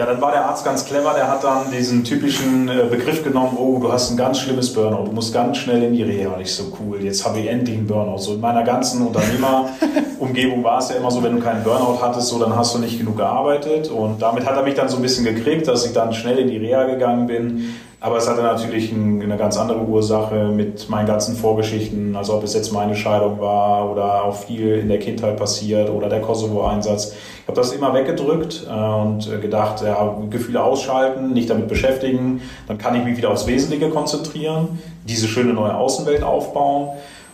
ja, dann war der Arzt ganz clever, der hat dann diesen typischen äh, Begriff genommen, oh, du hast ein ganz schlimmes Burnout, du musst ganz schnell in die Reha. Nicht so cool, jetzt habe ich endlich einen Burnout. So in meiner ganzen Unternehmerumgebung war es ja immer so, wenn du keinen Burnout hattest, so dann hast du nicht genug gearbeitet. Und damit hat er mich dann so ein bisschen gekriegt, dass ich dann schnell in die Reha gegangen bin. Aber es hatte natürlich eine ganz andere Ursache mit meinen ganzen Vorgeschichten, als ob es jetzt meine Scheidung war oder auch viel in der Kindheit passiert oder der Kosovo-Einsatz. Ich habe das immer weggedrückt äh, und gedacht, ja, Gefühle ausschalten, nicht damit beschäftigen, dann kann ich mich wieder aufs Wesentliche konzentrieren, diese schöne neue Außenwelt aufbauen.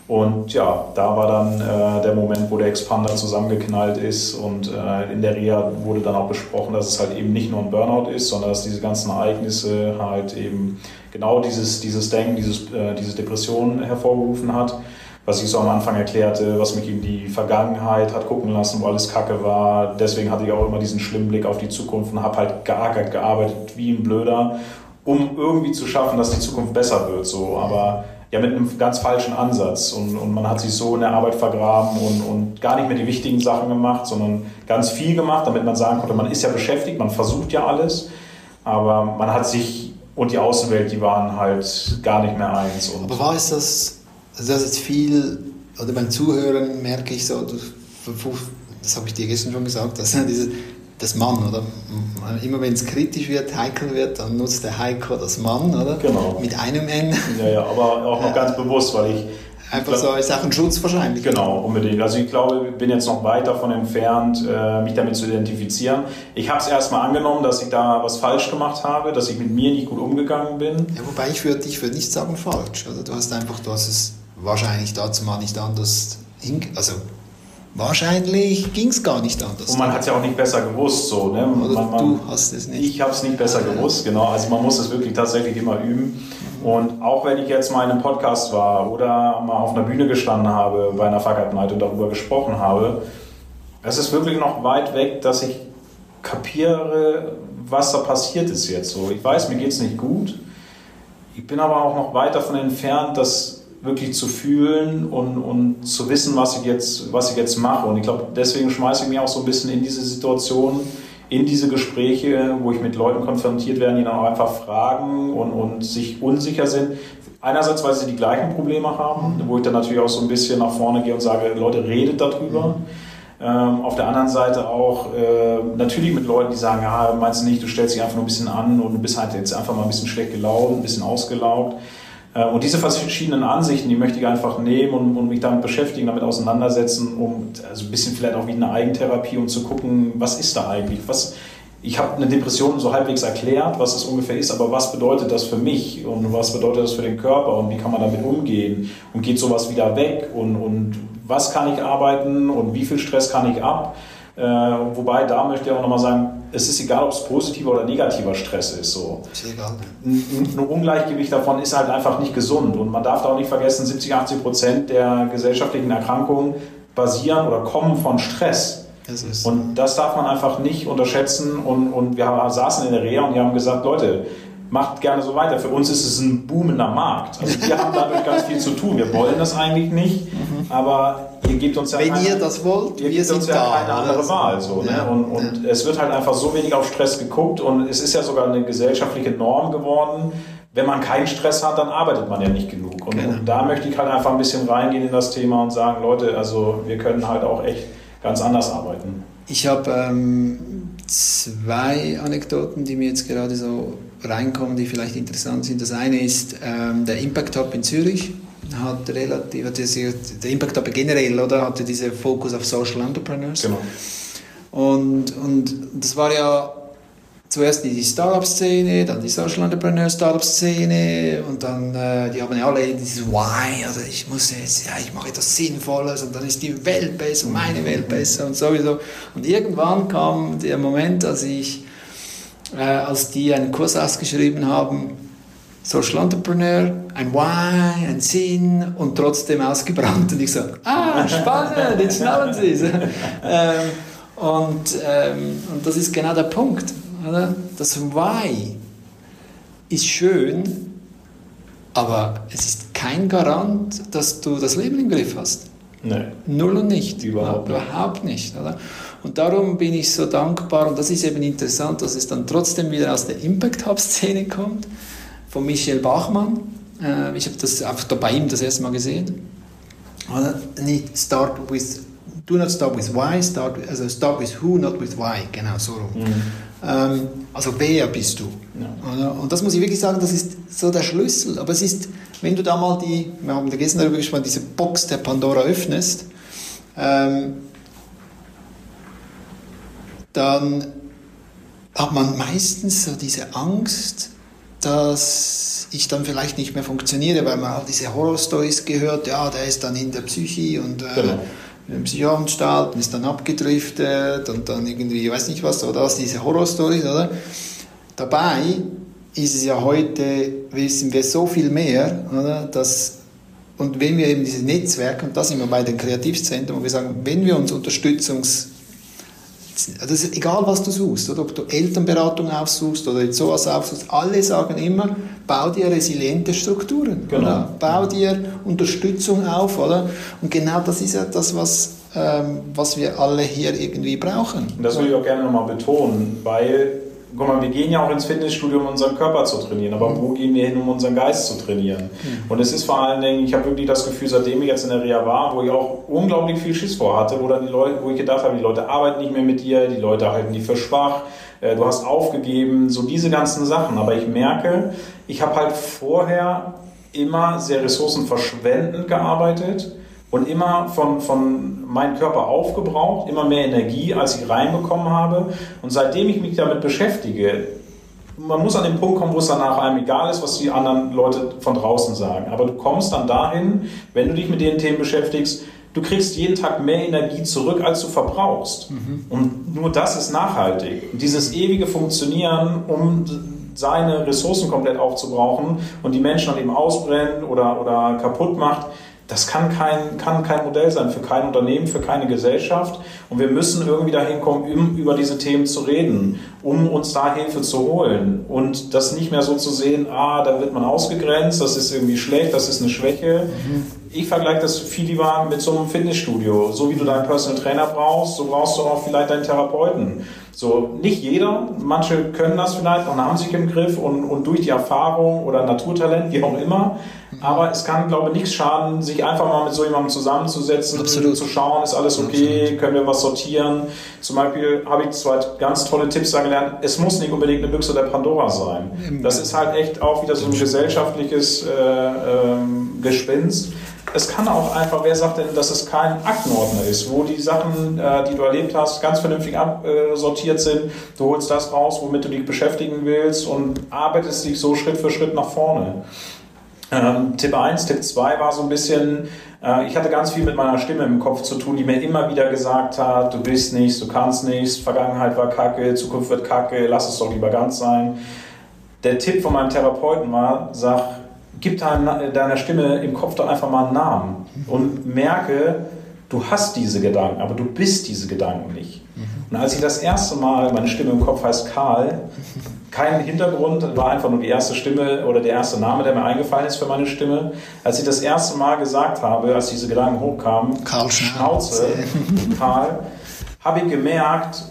Und ja, da war dann äh, der Moment, wo der Expander zusammengeknallt ist und äh, in der Reha wurde dann auch besprochen, dass es halt eben nicht nur ein Burnout ist, sondern dass diese ganzen Ereignisse halt eben genau dieses, dieses Denken, dieses, äh, diese Depression hervorgerufen hat. Was ich so am Anfang erklärte, was mich in die Vergangenheit hat gucken lassen, wo alles Kacke war. Deswegen hatte ich auch immer diesen schlimmen Blick auf die Zukunft und habe halt geackert, gearbeitet wie ein Blöder, um irgendwie zu schaffen, dass die Zukunft besser wird. So. Aber ja mit einem ganz falschen Ansatz. Und, und man hat sich so in der Arbeit vergraben und, und gar nicht mehr die wichtigen Sachen gemacht, sondern ganz viel gemacht, damit man sagen konnte, man ist ja beschäftigt, man versucht ja alles, aber man hat sich und die Außenwelt, die waren halt gar nicht mehr eins. Und aber war es das, also das ist viel, oder beim Zuhören merke ich so, das habe ich dir gestern schon gesagt, dass [LAUGHS] diese das Mann, oder? Immer wenn es kritisch wird, heikel wird, dann nutzt der Heiko das Mann, oder? Genau. Mit einem N. Ja, ja, aber auch noch ganz bewusst, weil ich Einfach glaub, so ist auch ein Schutz wahrscheinlich. Genau, unbedingt. Also ich glaube, ich bin jetzt noch weit davon entfernt, äh, mich damit zu identifizieren. Ich habe es erstmal angenommen, dass ich da was falsch gemacht habe, dass ich mit mir nicht gut umgegangen bin. Ja, wobei ich würde ich würd nicht sagen falsch. Also du hast einfach, du hast es wahrscheinlich dazu mal nicht anders also Wahrscheinlich ging es gar nicht anders. Und man hat es ja auch nicht besser gewusst. So, ne? Oder man, man, du hast es nicht. Ich habe es nicht besser gewusst, genau. Also man muss es wirklich tatsächlich immer üben. Und auch wenn ich jetzt mal in einem Podcast war oder mal auf einer Bühne gestanden habe bei einer Fuck Up Night und darüber gesprochen habe, es ist wirklich noch weit weg, dass ich kapiere, was da passiert ist jetzt so. Ich weiß, mir geht es nicht gut. Ich bin aber auch noch weit davon entfernt, das wirklich zu fühlen und, und zu wissen, was ich jetzt, was ich jetzt mache. Und ich glaube, deswegen schmeiße ich mich auch so ein bisschen in diese Situation, in diese Gespräche, wo ich mit Leuten konfrontiert werde, die dann auch einfach fragen und, und sich unsicher sind. Einerseits, weil sie die gleichen Probleme haben, wo ich dann natürlich auch so ein bisschen nach vorne gehe und sage, Leute, redet darüber. Ähm, auf der anderen Seite auch äh, natürlich mit Leuten, die sagen, ja, meinst du nicht, du stellst dich einfach nur ein bisschen an und du bist halt jetzt einfach mal ein bisschen schlecht gelaunt, ein bisschen ausgelaugt. Äh, und diese verschiedenen Ansichten, die möchte ich einfach nehmen und, und, mich damit beschäftigen, damit auseinandersetzen, um also ein bisschen vielleicht auch wie eine Eigentherapie, um zu gucken, was ist da eigentlich? Was, ich habe eine Depression so halbwegs erklärt, was es ungefähr ist, aber was bedeutet das für mich? Und was bedeutet das für den Körper? Und wie kann man damit umgehen? Und geht sowas wieder weg? Und, und was kann ich arbeiten? Und wie viel Stress kann ich ab? Äh, wobei, da möchte ich auch nochmal sagen, es ist egal, ob es positiver oder negativer Stress ist. So. Ist egal. Ein, ein Ungleichgewicht davon ist halt einfach nicht gesund. Und man darf da auch nicht vergessen, 70, 80 Prozent der gesellschaftlichen Erkrankungen basieren oder kommen von Stress. Das und das darf man einfach nicht unterschätzen. Und, und wir saßen in der Reha und die haben gesagt, Leute, macht gerne so weiter. Für uns ist es ein boomender Markt. Also wir haben damit ganz viel zu tun. Wir wollen das eigentlich nicht, mhm. aber ihr gebt uns ja Wenn keine, ihr das wollt, ihr gebt uns ja da, keine andere also, Wahl. So, ne? ja, und, und ja. es wird halt einfach so wenig auf Stress geguckt und es ist ja sogar eine gesellschaftliche Norm geworden. Wenn man keinen Stress hat, dann arbeitet man ja nicht genug. Und, genau. und da möchte ich halt einfach ein bisschen reingehen in das Thema und sagen, Leute, also wir können halt auch echt ganz anders arbeiten. Ich habe ähm, zwei Anekdoten, die mir jetzt gerade so reinkommen, die vielleicht interessant sind. Das eine ist ähm, der Impact Hub in Zürich hat relativ, hat diese, der Impact Hub generell, oder, hatte diesen Fokus auf Social Entrepreneurs. Genau. Und, und das war ja zuerst die Startup-Szene, dann die Social Entrepreneur-Startup-Szene und dann, äh, die haben ja alle dieses Why, also ich muss jetzt, ja, ich mache etwas Sinnvolles und dann ist die Welt besser, meine Welt besser und sowieso. Und irgendwann kam der Moment, als ich, äh, als die einen Kurs ausgeschrieben haben, Social Entrepreneur, ein Why, ein Sinn und trotzdem ausgebrannt. Und ich so, ah, spannend, jetzt schnallen Sie es. [LAUGHS] ähm, und, ähm, und das ist genau der Punkt. Oder? Das Why ist schön, aber es ist kein Garant, dass du das Leben im Griff hast. Nein. Null und nicht. Überhaupt nicht. Überhaupt nicht oder? Und darum bin ich so dankbar und das ist eben interessant, dass es dann trotzdem wieder aus der Impact Hub Szene kommt von Michel Bachmann. Äh, ich habe das einfach da bei ihm das erste Mal gesehen. Nicht start with, do not start with why, start, also start with who, not with why, genau so rum. Mhm. Ähm, also wer bist du? Ja. Und das muss ich wirklich sagen, das ist so der Schlüssel. Aber es ist, wenn du da mal die, wir haben gestern darüber gesprochen, diese Box der Pandora öffnest, ähm, dann hat man meistens so diese Angst, dass ich dann vielleicht nicht mehr funktioniere, weil man all diese Horror-Stories gehört, ja, der ist dann in der Psyche und äh, genau. in der Psychoanstalt und ist dann abgedriftet und dann irgendwie, ich weiß nicht was, oder was, diese Horror-Stories, oder? Dabei ist es ja heute, wissen wir so viel mehr, oder, dass und wenn wir eben diese Netzwerke, und da sind wir bei den Kreativzentren, wo wir sagen, wenn wir uns Unterstützungs das ist egal, was du suchst, oder? ob du Elternberatung aufsuchst oder jetzt sowas aufsuchst, alle sagen immer, bau dir resiliente Strukturen, genau. oder? bau dir Unterstützung auf, oder? Und genau das ist ja das, was, ähm, was wir alle hier irgendwie brauchen. Und das will ich auch gerne nochmal betonen, weil guck mal, wir gehen ja auch ins Fitnessstudio, um unseren Körper zu trainieren, aber mhm. wo gehen wir hin, um unseren Geist zu trainieren? Mhm. Und es ist vor allen Dingen, ich habe wirklich das Gefühl, seitdem ich jetzt in der Reha war, wo ich auch unglaublich viel Schiss vor hatte, wo dann die Leute, wo ich gedacht habe, die Leute arbeiten nicht mehr mit dir, die Leute halten die für schwach, äh, du hast aufgegeben, so diese ganzen Sachen. Aber ich merke, ich habe halt vorher immer sehr ressourcenverschwendend gearbeitet und immer von, von meinem Körper aufgebraucht, immer mehr Energie, als ich reinbekommen habe. Und seitdem ich mich damit beschäftige, man muss an den Punkt kommen, wo es danach einem egal ist, was die anderen Leute von draußen sagen. Aber du kommst dann dahin, wenn du dich mit den Themen beschäftigst, du kriegst jeden Tag mehr Energie zurück, als du verbrauchst. Mhm. Und nur das ist nachhaltig. Dieses ewige Funktionieren, um seine Ressourcen komplett aufzubrauchen und die Menschen dann eben ausbrennen oder, oder kaputt macht, das kann kein, kann kein Modell sein für kein Unternehmen, für keine Gesellschaft. Und wir müssen irgendwie dahin kommen, um über diese Themen zu reden, um uns da Hilfe zu holen. Und das nicht mehr so zu sehen, ah, da wird man ausgegrenzt, das ist irgendwie schlecht, das ist eine Schwäche. Mhm. Ich vergleiche das viel lieber mit so einem Fitnessstudio. So wie du deinen Personal Trainer brauchst, so brauchst du auch vielleicht deinen Therapeuten. So, nicht jeder, manche können das vielleicht und haben sich im Griff und, und durch die Erfahrung oder Naturtalent, wie auch immer. Aber es kann, glaube ich, nichts schaden, sich einfach mal mit so jemandem zusammenzusetzen, Absolut. zu schauen, ist alles okay, Absolut. können wir was sortieren. Zum Beispiel habe ich zwei ganz tolle Tipps da gelernt. Es muss nicht unbedingt eine Büchse der Pandora sein. Das ist halt echt auch wieder so ein gesellschaftliches äh, ähm, Gespinst es kann auch einfach, wer sagt denn, dass es kein Aktenordner ist, wo die Sachen, äh, die du erlebt hast, ganz vernünftig absortiert sind. Du holst das raus, womit du dich beschäftigen willst und arbeitest dich so Schritt für Schritt nach vorne. Ähm, Tipp 1, Tipp 2 war so ein bisschen, äh, ich hatte ganz viel mit meiner Stimme im Kopf zu tun, die mir immer wieder gesagt hat, du bist nichts, du kannst nichts, Vergangenheit war kacke, Zukunft wird kacke, lass es doch lieber ganz sein. Der Tipp von meinem Therapeuten war, sag, gib deiner Stimme im Kopf doch einfach mal einen Namen und merke, du hast diese Gedanken, aber du bist diese Gedanken nicht. Mhm. Und als ich das erste Mal, meine Stimme im Kopf heißt Karl, kein Hintergrund, war einfach nur die erste Stimme oder der erste Name, der mir eingefallen ist für meine Stimme. Als ich das erste Mal gesagt habe, als diese Gedanken hochkamen, Karl Schnauze, Karl, habe ich gemerkt,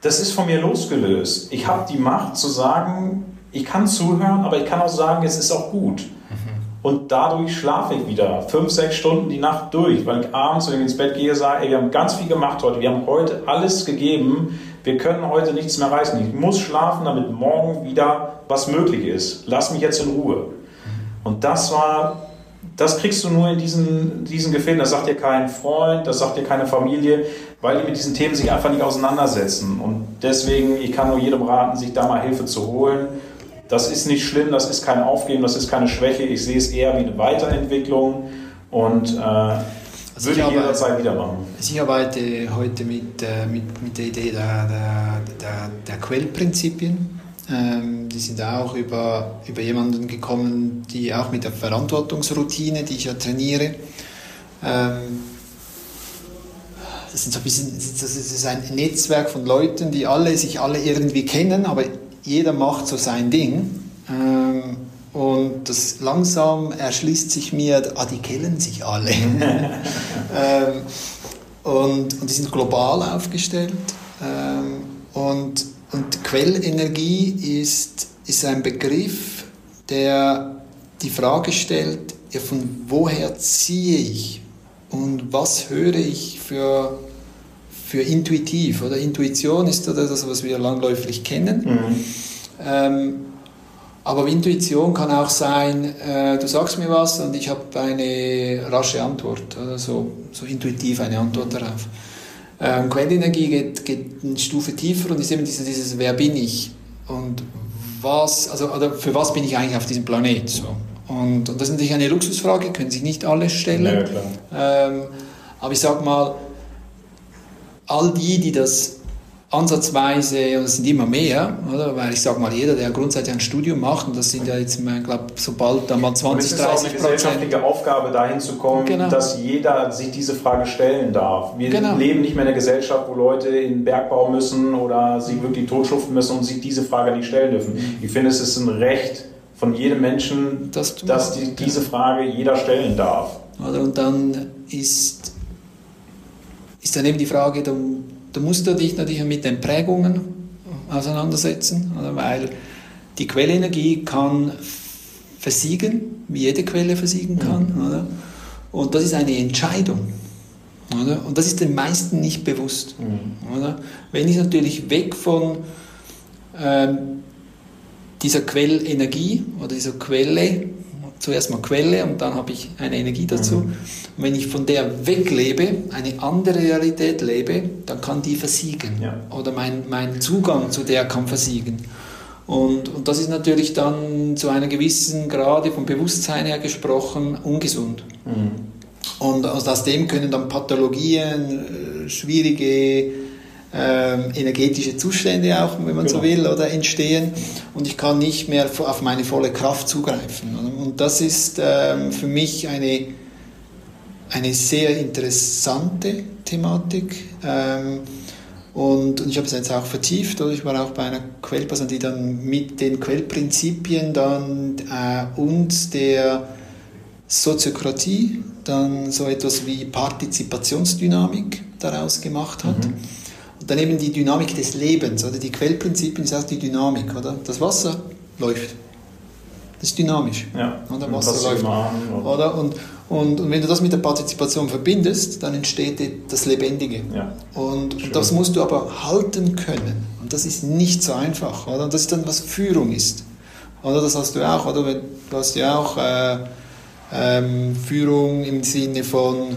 das ist von mir losgelöst. Ich habe die Macht zu sagen, ich kann zuhören, aber ich kann auch sagen, es ist auch gut. Mhm. Und dadurch schlafe ich wieder fünf, sechs Stunden die Nacht durch, weil ich abends, wenn ich ins Bett gehe, sage, ey, wir haben ganz viel gemacht heute, wir haben heute alles gegeben, wir können heute nichts mehr reißen. Ich muss schlafen, damit morgen wieder was möglich ist. Lass mich jetzt in Ruhe. Mhm. Und das war, das kriegst du nur in diesen, diesen Gefilden. Das sagt dir kein Freund, das sagt dir keine Familie, weil die mit diesen Themen sich einfach nicht auseinandersetzen. Und deswegen, ich kann nur jedem raten, sich da mal Hilfe zu holen das ist nicht schlimm, das ist kein Aufgeben, das ist keine Schwäche. Ich sehe es eher wie eine Weiterentwicklung und äh, also würde ich jederzeit wieder machen. Ich arbeite heute mit, äh, mit, mit der Idee der, der, der, der Quellprinzipien. Ähm, die sind auch über, über jemanden gekommen, die auch mit der Verantwortungsroutine, die ich ja trainiere, ähm, das, sind so ein bisschen, das ist ein Netzwerk von Leuten, die alle sich alle irgendwie kennen, aber jeder macht so sein Ding. Ähm, und das langsam erschließt sich mir, ah, die kennen sich alle. [LAUGHS] ähm, und, und die sind global aufgestellt. Ähm, und, und Quellenergie ist, ist ein Begriff, der die Frage stellt, ja, von woher ziehe ich und was höre ich für für intuitiv oder Intuition ist das, was wir langläufig kennen. Mhm. Ähm, aber Intuition kann auch sein, äh, du sagst mir was und ich habe eine rasche Antwort oder so, so intuitiv eine Antwort darauf. Ähm, Quellenergie geht, geht eine Stufe tiefer und ist eben dieses, dieses Wer bin ich und was, also oder für was bin ich eigentlich auf diesem Planet so. Und, und das ist natürlich eine Luxusfrage, können sich nicht alle stellen. Ja, ähm, aber ich sage mal, all die, die das ansatzweise, und es sind immer mehr, oder? weil ich sage mal, jeder, der grundsätzlich ein Studium macht, und das sind ja jetzt, ich glaube, sobald da mal 20, 30 Prozent. Es ist auch eine gesellschaftliche Aufgabe, dahin zu kommen, genau. dass jeder sich diese Frage stellen darf. Wir genau. leben nicht mehr in einer Gesellschaft, wo Leute in den Bergbau müssen oder sich wirklich totschuften müssen und sich diese Frage nicht stellen dürfen. Mhm. Ich finde, es ist ein Recht von jedem Menschen, das dass die, diese Frage jeder stellen darf. Und dann ist ist dann eben die Frage, da, da musst du dich natürlich mit den Prägungen auseinandersetzen, weil die Quellenergie kann versiegen, wie jede Quelle versiegen kann. Mhm. Oder? Und das ist eine Entscheidung. Oder? Und das ist den meisten nicht bewusst. Mhm. Oder? Wenn ich natürlich weg von ähm, dieser Quellenergie oder dieser Quelle zuerst mal Quelle und dann habe ich eine Energie dazu. Mhm. Und wenn ich von der weglebe, eine andere Realität lebe, dann kann die versiegen. Ja. Oder mein, mein Zugang zu der kann versiegen. Und, und das ist natürlich dann zu einer gewissen Grade vom Bewusstsein her gesprochen ungesund. Mhm. Und aus dem können dann Pathologien, äh, schwierige ähm, energetische Zustände auch, wenn man genau. so will, oder entstehen und ich kann nicht mehr auf meine volle Kraft zugreifen. Und das ist ähm, für mich eine, eine sehr interessante Thematik. Ähm, und, und, ich habe es jetzt auch vertieft, oder ich war auch bei einer Quellperson, die dann mit den Quellprinzipien dann äh, und der Soziokratie dann so etwas wie Partizipationsdynamik daraus gemacht hat. Mhm. Dann eben die Dynamik des Lebens, oder die Quellprinzipien ist auch die Dynamik, oder? Das Wasser läuft. Das ist dynamisch. Ja, oder? Wasser läuft. An, oder? Und, und, und wenn du das mit der Partizipation verbindest, dann entsteht das Lebendige. Ja. Und, und, das musst du aber halten können. Und das ist nicht so einfach. Oder? Und das ist dann, was Führung ist. Oder das hast du auch, oder? Du hast ja auch äh, ähm, Führung im Sinne von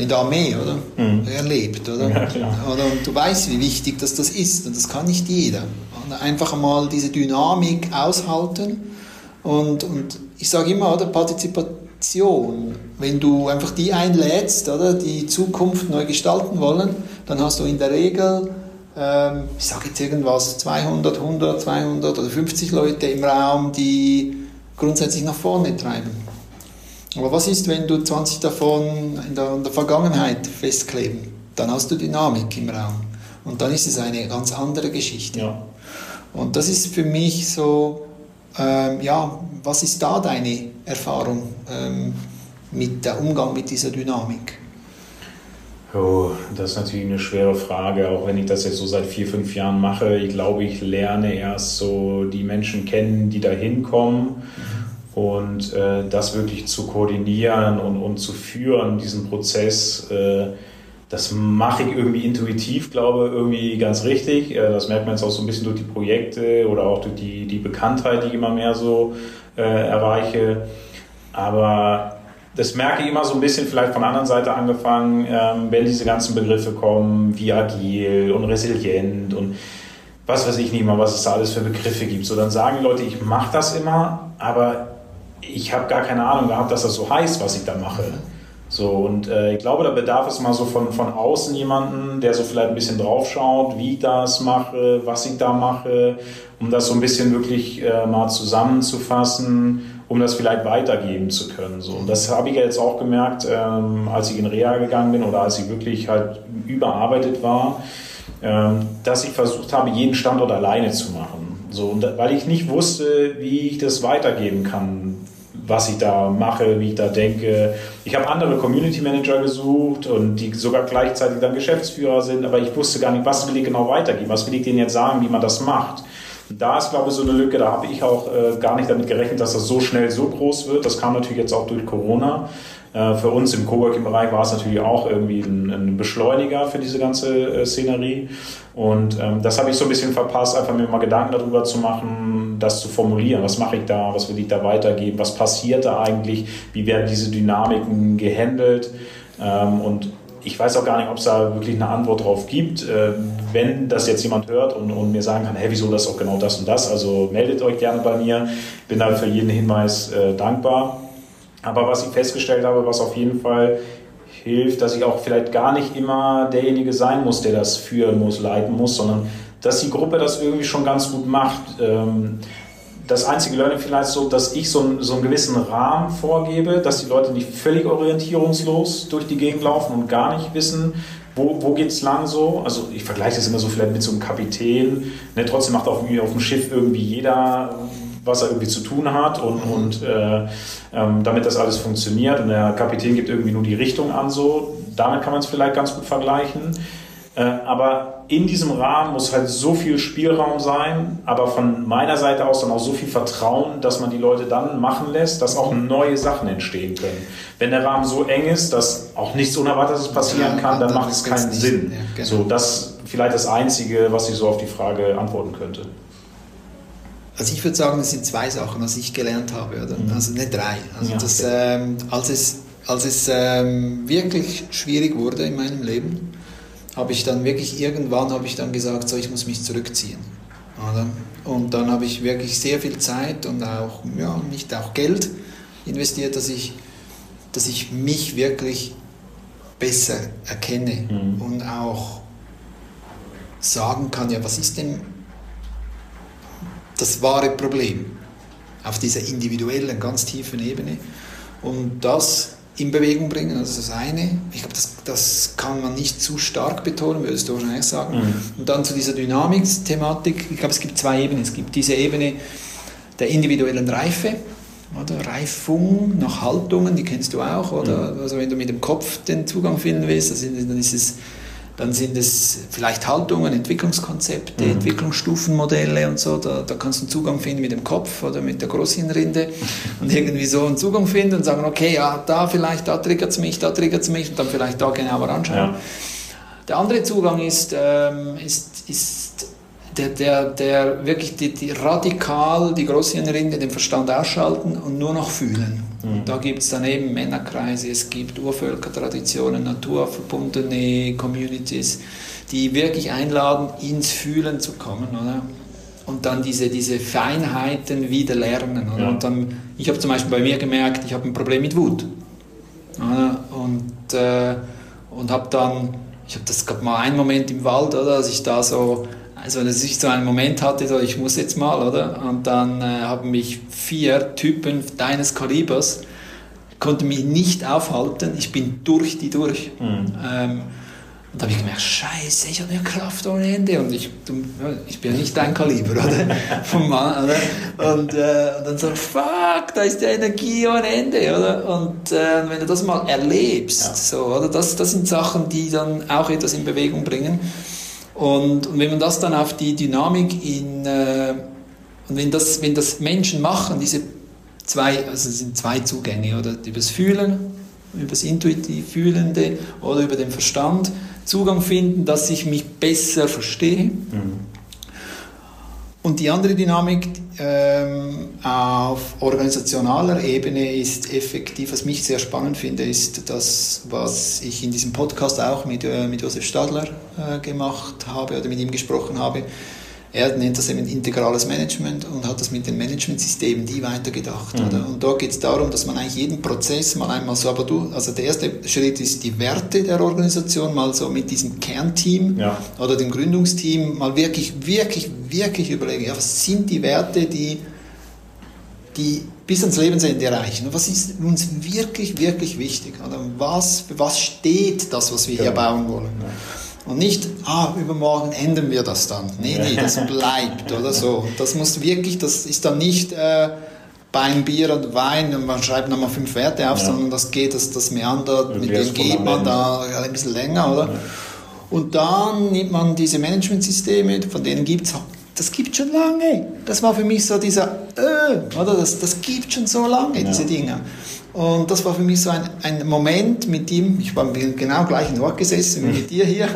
in der Armee, oder? Mhm. Erlebt, oder? Ja, oder? Und du weißt, wie wichtig das, das ist. Und das kann nicht jeder. Einfach mal diese Dynamik aushalten. Und, und ich sage immer, oder? Partizipation. Wenn du einfach die einlädst, oder? Die Zukunft neu gestalten wollen, dann hast du in der Regel ähm, ich sage jetzt irgendwas, 200, 100, 200 oder 50 Leute im Raum, die grundsätzlich nach vorne treiben. Aber was ist, wenn du 20 davon in der, in der Vergangenheit festkleben? Dann hast du Dynamik im Raum. Und dann ist es eine ganz andere Geschichte. Ja. Und das ist für mich so, ähm, ja, was ist da deine Erfahrung ähm, mit der Umgang mit dieser Dynamik? Oh, das ist natürlich eine schwere Frage, auch wenn ich das jetzt so seit vier, fünf Jahren mache. Ich glaube, ich lerne erst so die Menschen kennen, die da hinkommen. Mhm und äh, das wirklich zu koordinieren und, und zu führen, diesen Prozess, äh, das mache ich irgendwie intuitiv, glaube ich, irgendwie ganz richtig. Äh, das merkt man jetzt auch so ein bisschen durch die Projekte oder auch durch die, die Bekanntheit, die ich immer mehr so äh, erreiche. Aber das merke ich immer so ein bisschen, vielleicht von der anderen Seite angefangen, ähm, wenn diese ganzen Begriffe kommen, wie agil und resilient und was weiß ich nicht mal, was es da alles für Begriffe gibt. So, dann sagen Leute, ich mache das immer, aber ich habe gar keine Ahnung gehabt, dass das so heißt, was ich da mache. So, und äh, ich glaube, da bedarf es mal so von, von außen jemanden, der so vielleicht ein bisschen draufschaut, wie ich das mache, was ich da mache, um das so ein bisschen wirklich äh, mal zusammenzufassen, um das vielleicht weitergeben zu können. So. Und das habe ich ja jetzt auch gemerkt, ähm, als ich in Reha gegangen bin oder als ich wirklich halt überarbeitet war, ähm, dass ich versucht habe, jeden Standort alleine zu machen. So, und da, weil ich nicht wusste, wie ich das weitergeben kann, was ich da mache, wie ich da denke. Ich habe andere Community Manager gesucht und die sogar gleichzeitig dann Geschäftsführer sind, aber ich wusste gar nicht, was will ich genau weitergeben, was will ich denen jetzt sagen, wie man das macht. Da ist, glaube ich, so eine Lücke, da habe ich auch äh, gar nicht damit gerechnet, dass das so schnell so groß wird. Das kam natürlich jetzt auch durch Corona. Äh, für uns im Coworking-Bereich war es natürlich auch irgendwie ein, ein Beschleuniger für diese ganze äh, Szenerie. Und ähm, das habe ich so ein bisschen verpasst, einfach mir mal Gedanken darüber zu machen, das zu formulieren. Was mache ich da? Was will ich da weitergeben? Was passiert da eigentlich? Wie werden diese Dynamiken gehandelt? Ähm, und ich weiß auch gar nicht, ob es da wirklich eine Antwort drauf gibt. Äh, wenn das jetzt jemand hört und, und, mir sagen kann, hey, wieso das auch genau das und das, also meldet euch gerne bei mir. Bin da für jeden Hinweis äh, dankbar. Aber was ich festgestellt habe, was auf jeden Fall hilft, dass ich auch vielleicht gar nicht immer derjenige sein muss, der das führen muss, leiten muss, sondern dass die Gruppe das irgendwie schon ganz gut macht. Ähm, das einzige Learning vielleicht so, dass ich so einen, so einen gewissen Rahmen vorgebe, dass die Leute nicht völlig orientierungslos durch die Gegend laufen und gar nicht wissen, wo, wo geht es lang so? Also ich vergleiche das immer so vielleicht mit so einem Kapitän. Ne? Trotzdem macht auf, auf dem Schiff irgendwie jeder was er irgendwie zu tun hat und, mhm. und äh, ähm, damit das alles funktioniert. Und der Kapitän gibt irgendwie nur die Richtung an, so. Damit kann man es vielleicht ganz gut vergleichen. Äh, aber in diesem Rahmen muss halt so viel Spielraum sein, aber von meiner Seite aus dann auch so viel Vertrauen, dass man die Leute dann machen lässt, dass auch neue Sachen entstehen können. Wenn der Rahmen so eng ist, dass auch nichts Unerwartetes passieren ja, kann, dann, dann macht es keinen Sinn. Ja, genau. So, das vielleicht das Einzige, was ich so auf die Frage antworten könnte. also ich würde sagen, es sind zwei Sachen, was ich gelernt habe, oder? Mhm. Also nicht drei. Also ja, das, ähm, als es, als es ähm, wirklich schwierig wurde in meinem Leben, habe ich dann wirklich irgendwann habe ich dann gesagt, so ich muss mich zurückziehen. Oder? Und dann habe ich wirklich sehr viel Zeit und auch ja, nicht auch Geld investiert, dass ich, dass ich mich wirklich besser erkenne mhm. und auch sagen kann, ja, was ist denn das wahre Problem auf dieser individuellen, ganz tiefen Ebene und das in Bewegung bringen, das ist das eine. Ich glaube, das, das kann man nicht zu stark betonen, würdest du wahrscheinlich sagen. Mhm. Und dann zu dieser Dynamik-Thematik, ich glaube, es gibt zwei Ebenen. Es gibt diese Ebene der individuellen Reife, oder Reifung nach Haltungen, die kennst du auch, oder? Mhm. Also wenn du mit dem Kopf den Zugang finden willst, dann ist es dann sind es vielleicht Haltungen, Entwicklungskonzepte, mhm. Entwicklungsstufenmodelle und so. Da, da kannst du einen Zugang finden mit dem Kopf oder mit der Großhirnrinde und irgendwie so einen Zugang finden und sagen, okay, ja, da vielleicht, da triggert es mich, da triggert es mich und dann vielleicht da genauer anschauen. Ja. Der andere Zugang ist, ähm, ist, ist der, der, der wirklich die, die radikal die Großhirnrinde, den Verstand ausschalten und nur noch fühlen. Mhm. Da gibt es dann eben Männerkreise, es gibt Urvölkertraditionen, naturverbundene Communities, die wirklich einladen, ins Fühlen zu kommen. Oder? Und dann diese, diese Feinheiten wieder lernen. Ja. Und dann, ich habe zum Beispiel bei mir gemerkt, ich habe ein Problem mit Wut. Oder? Und, äh, und habe dann, ich habe das gab mal einen Moment im Wald, oder, als ich da so also dass ich so einen Moment hatte, so ich muss jetzt mal, oder? Und dann äh, haben mich vier Typen deines Kalibers, konnten mich nicht aufhalten, ich bin durch die durch. Mhm. Ähm, und da habe ich gemerkt, scheiße, ich habe ja Kraft ohne Ende und ich, ich bin ja nicht dein Kaliber, oder? [LAUGHS] Vom Mann, oder? Und, äh, und dann so, fuck, da ist die Energie ohne Ende, oder? Und äh, wenn du das mal erlebst, ja. so, oder? Das, das sind Sachen, die dann auch etwas in Bewegung bringen. Und, und wenn man das dann auf die Dynamik in, äh, und wenn das, wenn das Menschen machen, diese zwei, also sind zwei Zugänge, oder übers Fühlen, übers intuitiv Fühlende oder über den Verstand, Zugang finden, dass ich mich besser verstehe. Mhm. Und die andere Dynamik ähm, auf organisationaler Ebene ist effektiv, was mich sehr spannend finde, ist das, was ich in diesem Podcast auch mit, äh, mit Josef Stadler äh, gemacht habe oder mit ihm gesprochen habe, er nennt das eben integrales Management und hat das mit den Managementsystemen die weitergedacht. Mhm. Und da geht es darum, dass man eigentlich jeden Prozess mal einmal so, aber du, also der erste Schritt ist die Werte der Organisation, mal so mit diesem Kernteam ja. oder dem Gründungsteam mal wirklich, wirklich, wirklich überlegen, ja, was sind die Werte, die, die bis ans Lebensende reichen. Und was ist uns wirklich, wirklich wichtig? Oder was, was steht das, was wir genau. hier bauen wollen? Ja. Und nicht, ah, übermorgen ändern wir das dann. Nee, nee, das [LAUGHS] bleibt oder so. Das muss wirklich, das ist dann nicht äh, Bein, Bier und Wein und man schreibt nochmal fünf Werte auf, ja. sondern das geht, das, das meandert, mit dem geht man da ein bisschen länger, oder? Ja. Und dann nimmt man diese Managementsysteme, von denen gibt es das gibt schon lange. Das war für mich so dieser, äh, oder? Das, das gibt schon so lange, ja. diese Dinge. Und das war für mich so ein, ein Moment mit ihm, ich war genau gleichen Ort gesessen wie mit dir hier.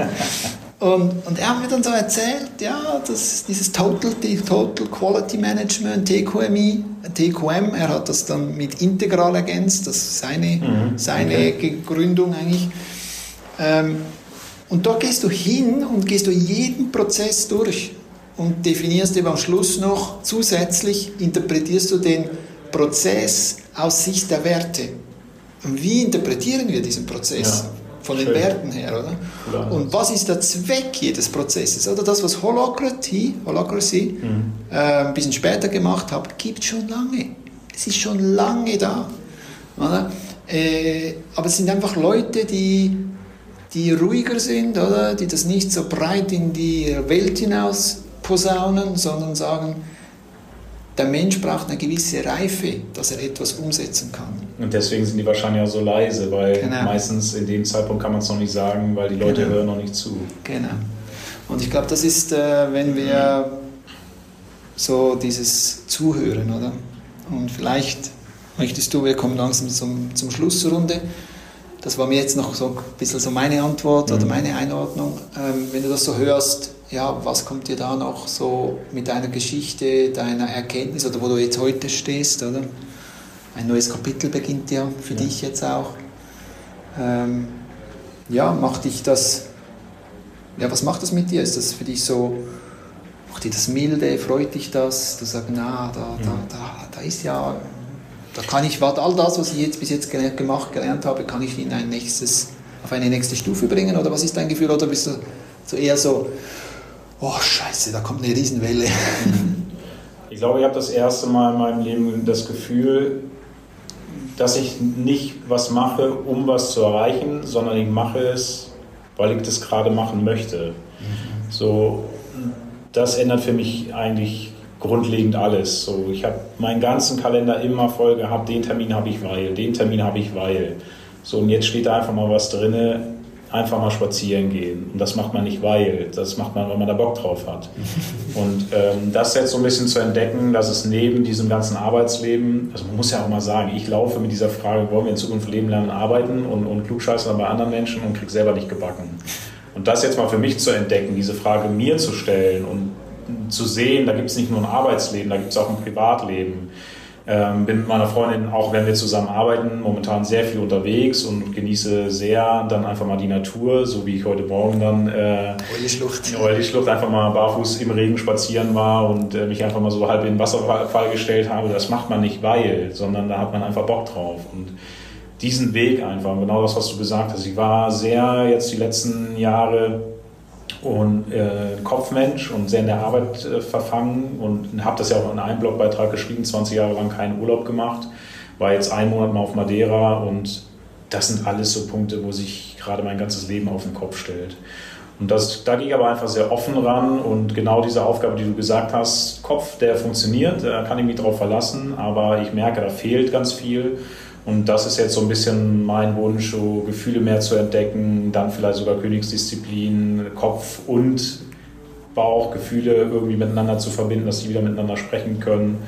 Und, und er hat mir dann so erzählt, ja, das, dieses Total, Total Quality Management, TQMI, TQM, er hat das dann mit Integral ergänzt, das ist seine, mhm, seine okay. Gründung eigentlich. Ähm, und da gehst du hin und gehst du jeden Prozess durch und definierst eben am Schluss noch zusätzlich, interpretierst du den Prozess aus Sicht der Werte. Und wie interpretieren wir diesen Prozess? Ja, von den schön. Werten her, oder? Klar. Und was ist der Zweck jedes Prozesses? Oder das, was Holacracy, Holacracy mhm. äh, ein bisschen später gemacht hat, gibt schon lange. Es ist schon lange da. Oder? Äh, aber es sind einfach Leute, die, die ruhiger sind, oder? die das nicht so breit in die Welt hinaus posaunen, sondern sagen, der Mensch braucht eine gewisse Reife, dass er etwas umsetzen kann. Und deswegen sind die wahrscheinlich auch so leise, weil genau. meistens in dem Zeitpunkt kann man es noch nicht sagen, weil die Leute genau. hören noch nicht zu. Genau. Und ich glaube, das ist, äh, wenn wir so dieses Zuhören, oder? Und vielleicht möchtest du, wir kommen langsam zum, zum Schlussrunde, das war mir jetzt noch so ein bisschen so meine Antwort mhm. oder meine Einordnung. Ähm, wenn du das so hörst, ja, was kommt dir da noch so mit deiner Geschichte, deiner Erkenntnis oder wo du jetzt heute stehst, oder? Ein neues Kapitel beginnt ja für ja. dich jetzt auch. Ähm, ja, macht dich das, ja, was macht das mit dir? Ist das für dich so, macht dir das milde, freut dich das? Du sagst, na, da, da, mhm. da, da ist ja da kann ich, all das, was ich jetzt bis jetzt gemacht, gelernt habe, kann ich in ein nächstes, auf eine nächste Stufe bringen? Oder was ist dein Gefühl? Oder bist du so eher so, oh Scheiße, da kommt eine Riesenwelle? [LAUGHS] Ich glaube, ich habe das erste Mal in meinem Leben das Gefühl, dass ich nicht was mache, um was zu erreichen, sondern ich mache es, weil ich das gerade machen möchte. Mhm. So, das ändert für mich eigentlich grundlegend alles. So, ich habe meinen ganzen Kalender immer voll gehabt, den Termin habe ich weil, den Termin habe ich weil. So, und jetzt steht da einfach mal was drin, einfach mal spazieren gehen. Und das macht man nicht weil, das macht man, weil man da Bock drauf hat. [LAUGHS] Und ähm, das jetzt so ein bisschen zu entdecken, dass es neben diesem ganzen Arbeitsleben, also man muss ja auch mal sagen, ich laufe mit dieser Frage, wollen wir in Zukunft leben lernen, arbeiten und, und klugscheißen bei anderen Menschen und krieg selber nicht gebacken. Und das jetzt mal für mich zu entdecken, diese Frage mir zu stellen und zu sehen, da gibt es nicht nur ein Arbeitsleben, da gibt es auch ein Privatleben. Ähm, bin mit meiner Freundin, auch wenn wir zusammen arbeiten, momentan sehr viel unterwegs und genieße sehr dann einfach mal die Natur, so wie ich heute Morgen dann äh, Euli-Schlucht. Euli-Schlucht einfach mal barfuß im Regen spazieren war und äh, mich einfach mal so halb in den Wasserfall gestellt habe. Das macht man nicht weil, sondern da hat man einfach Bock drauf. Und diesen Weg einfach, genau das, was du gesagt hast. Ich war sehr jetzt die letzten Jahre und äh, Kopfmensch und sehr in der Arbeit äh, verfangen und habe das ja auch in einem Blogbeitrag geschrieben, 20 Jahre lang keinen Urlaub gemacht, war jetzt einen Monat mal auf Madeira und das sind alles so Punkte, wo sich gerade mein ganzes Leben auf den Kopf stellt. Und das, da gehe ich aber einfach sehr offen ran und genau diese Aufgabe, die du gesagt hast, Kopf, der funktioniert, da kann ich mich drauf verlassen, aber ich merke, da fehlt ganz viel und das ist jetzt so ein bisschen mein Wunsch, so Gefühle mehr zu entdecken, dann vielleicht sogar Königsdisziplin, Kopf und Bauch, Gefühle irgendwie miteinander zu verbinden, dass sie wieder miteinander sprechen können.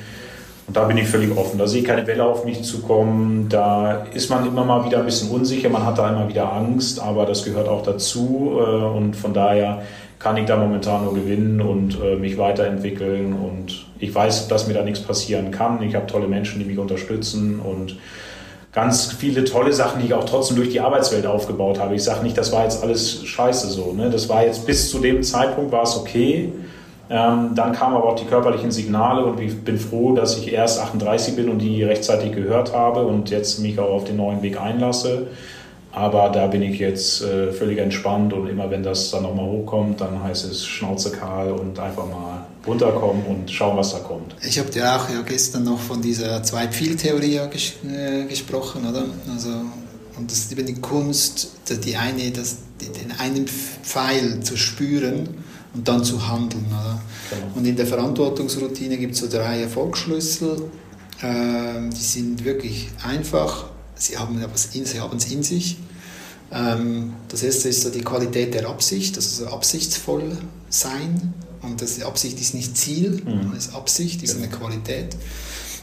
Und da bin ich völlig offen. Da sehe ich keine Welle auf mich zukommen. Da ist man immer mal wieder ein bisschen unsicher. Man hat da immer wieder Angst, aber das gehört auch dazu. Äh, und von daher kann ich da momentan nur gewinnen und äh, mich weiterentwickeln. Und ich weiß, dass mir da nichts passieren kann. Ich habe tolle Menschen, die mich unterstützen und ganz viele tolle Sachen, die ich auch trotzdem durch die Arbeitswelt aufgebaut habe. Ich sage nicht, das war jetzt alles scheiße so. Ne? Das war jetzt bis zu dem Zeitpunkt war es okay. Ähm, dann kamen aber auch die körperlichen Signale und ich bin froh, dass ich erst 38 bin und die rechtzeitig gehört habe und jetzt mich auch auf den neuen Weg einlasse. Aber da bin ich jetzt äh, völlig entspannt und immer wenn das dann nochmal hochkommt, dann heißt es Schnauze kahl und einfach mal runterkommen und schauen, was da kommt. Ich habe dir auch ja gestern noch von dieser Zwei-Pfeil-Theorie ges äh, gesprochen, oder? Also, und das ist eben die Kunst, die eine, das, den einen Pfeil zu spüren und dann zu handeln. Oder? Genau. Und in der Verantwortungsroutine gibt es so drei Erfolgsschlüssel. Äh, die sind wirklich einfach sie haben es in, sie haben es in sich. Ähm, das erste ist so die Qualität der Absicht, also absichtsvoll sein. Und das Absicht ist nicht Ziel, mhm. das ist Absicht, ist eine Qualität.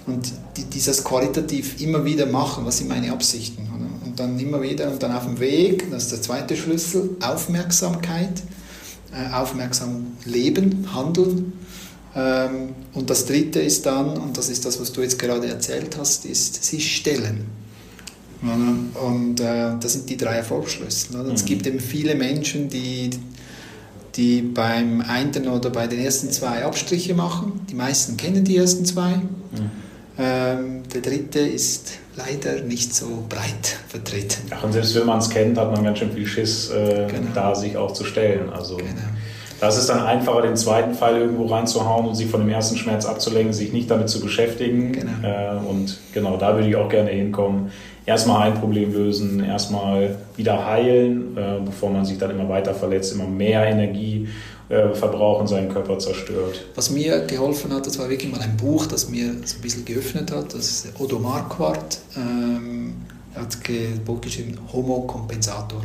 Und die, dieses qualitativ immer wieder machen, was sind meine Absichten? Oder? Und dann immer wieder und dann auf dem Weg, das ist der zweite Schlüssel, Aufmerksamkeit, äh, aufmerksam leben, handeln. Ähm, und das dritte ist dann, und das ist das, was du jetzt gerade erzählt hast, ist sich stellen. Und äh, das sind die drei Erfolgsschlüssel. Mhm. Es gibt eben viele Menschen, die, die beim einen oder bei den ersten zwei Abstriche machen. Die meisten kennen die ersten zwei. Mhm. Ähm, der dritte ist leider nicht so breit vertreten. Ach, und selbst wenn man es kennt, hat man ganz schön viel Schiss, äh, genau. da sich auch zu stellen. Also genau. das ist dann einfacher, den zweiten Pfeil irgendwo reinzuhauen und sich von dem ersten Schmerz abzulenken, sich nicht damit zu beschäftigen. Genau. Äh, und genau, da würde ich auch gerne hinkommen erstmal ein Problem lösen, erstmal wieder heilen, äh, bevor man sich dann immer weiter verletzt, immer mehr Energie äh, verbraucht und seinen Körper zerstört. Was mir geholfen hat, das war wirklich mal ein Buch, das mir so ein bisschen geöffnet hat. Das ist Odo Marquardt. Ähm, er hat ein Buch geschrieben, Homo Compensator.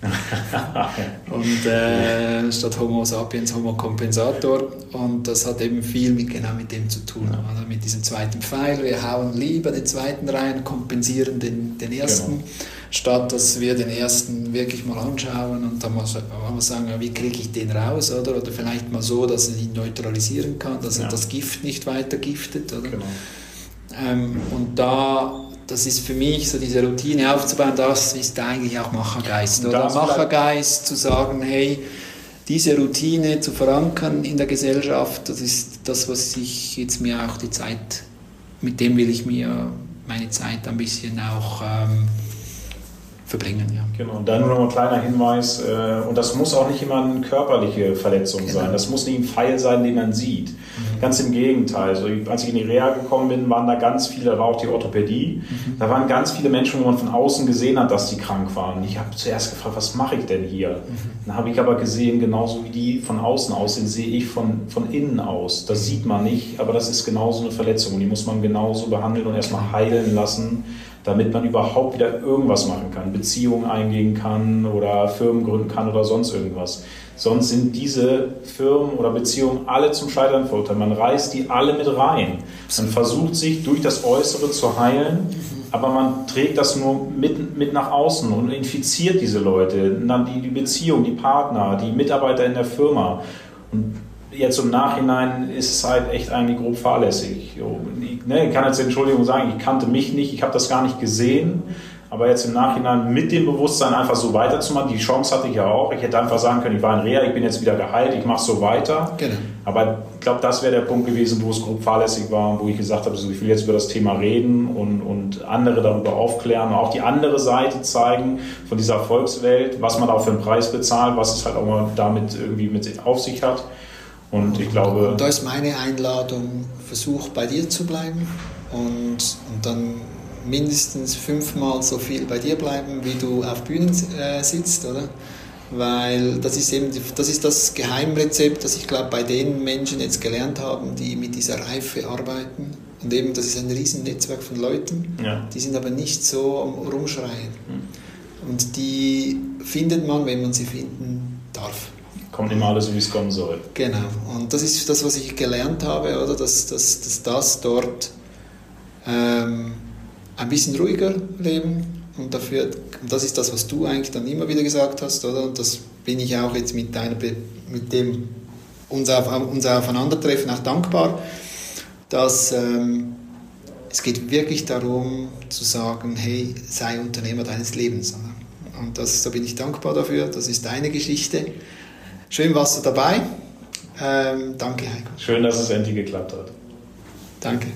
[LAUGHS] und äh, statt Homo sapiens Homo compensator und das hat eben viel mit genau mit dem zu tun, ja. mit diesem zweiten Pfeil. Wir hauen lieber den zweiten rein, kompensieren den, den ersten. Genau. statt dass wir den ersten wirklich mal anschauen und dann mal, mal sagen, wie kriege ich den raus, oder? Oder vielleicht mal so, dass er ihn neutralisieren kann, dass ja. er das Gift nicht weiter giftet, oder? Genau. Ähm, und da das ist für mich so diese Routine aufzubauen, das ist eigentlich auch Machergeist. Oder Machergeist zu sagen, hey, diese Routine zu verankern in der Gesellschaft, das ist das, was ich jetzt mir auch die Zeit, mit dem will ich mir meine Zeit ein bisschen auch ähm, verbringen. Ja. Genau, und dann nur noch ein kleiner Hinweis, äh, und das muss auch nicht immer eine körperliche Verletzung genau. sein, das muss nicht ein Pfeil sein, den man sieht. Ganz im Gegenteil. Also, als ich in die Reha gekommen bin, waren da ganz viele, da war auch die Orthopädie, mhm. da waren ganz viele Menschen, wo man von außen gesehen hat, dass die krank waren. Ich habe zuerst gefragt, was mache ich denn hier? Mhm. Dann habe ich aber gesehen, genauso wie die von außen aussehen, sehe ich von, von innen aus. Das sieht man nicht, aber das ist genauso eine Verletzung und die muss man genauso behandeln und erstmal heilen lassen damit man überhaupt wieder irgendwas machen kann, Beziehungen eingehen kann oder Firmen gründen kann oder sonst irgendwas. Sonst sind diese Firmen oder Beziehungen alle zum Scheitern verurteilt. Man reißt die alle mit rein. Man versucht sich durch das Äußere zu heilen, aber man trägt das nur mit, mit nach außen und infiziert diese Leute, dann die, die Beziehung, die Partner, die Mitarbeiter in der Firma. Und jetzt im Nachhinein ist es halt echt eigentlich grob fahrlässig. Ich, ne, ich kann jetzt Entschuldigung sagen, ich kannte mich nicht, ich habe das gar nicht gesehen. Aber jetzt im Nachhinein mit dem Bewusstsein einfach so weiterzumachen, die Chance hatte ich ja auch. Ich hätte einfach sagen können, ich war in Reha, ich bin jetzt wieder geheilt, ich mache so weiter. Genau. Aber ich glaube, das wäre der Punkt gewesen, wo es grob fahrlässig war, wo ich gesagt habe, also ich will jetzt über das Thema reden und, und andere darüber aufklären, auch die andere Seite zeigen von dieser Erfolgswelt, was man auch für einen Preis bezahlt, was es halt auch mal damit irgendwie mit auf sich hat. Und ich glaube. Und da ist meine Einladung, versuch bei dir zu bleiben und, und dann mindestens fünfmal so viel bei dir bleiben, wie du auf Bühnen äh, sitzt, oder? Weil das ist eben das, ist das Geheimrezept, das ich glaube bei den Menschen jetzt gelernt haben, die mit dieser Reife arbeiten. Und eben, das ist ein Riesennetzwerk von Leuten, ja. die sind aber nicht so am Rumschreien. Mhm. Und die findet man, wenn man sie finden darf kommt immer alles, wie es kommen soll. Genau. Und das ist das, was ich gelernt habe, oder? Dass, dass, dass das dort ähm, ein bisschen ruhiger leben und dafür, das ist das, was du eigentlich dann immer wieder gesagt hast, oder? Und das bin ich auch jetzt mit, deiner, mit dem unser, unser Aufeinandertreffen auch dankbar, dass ähm, es geht wirklich darum zu sagen, hey, sei Unternehmer deines Lebens. Und das, da bin ich dankbar dafür, das ist deine Geschichte. Schön warst du dabei. Ähm, danke, Heiko. Schön, dass es endlich geklappt hat. Danke.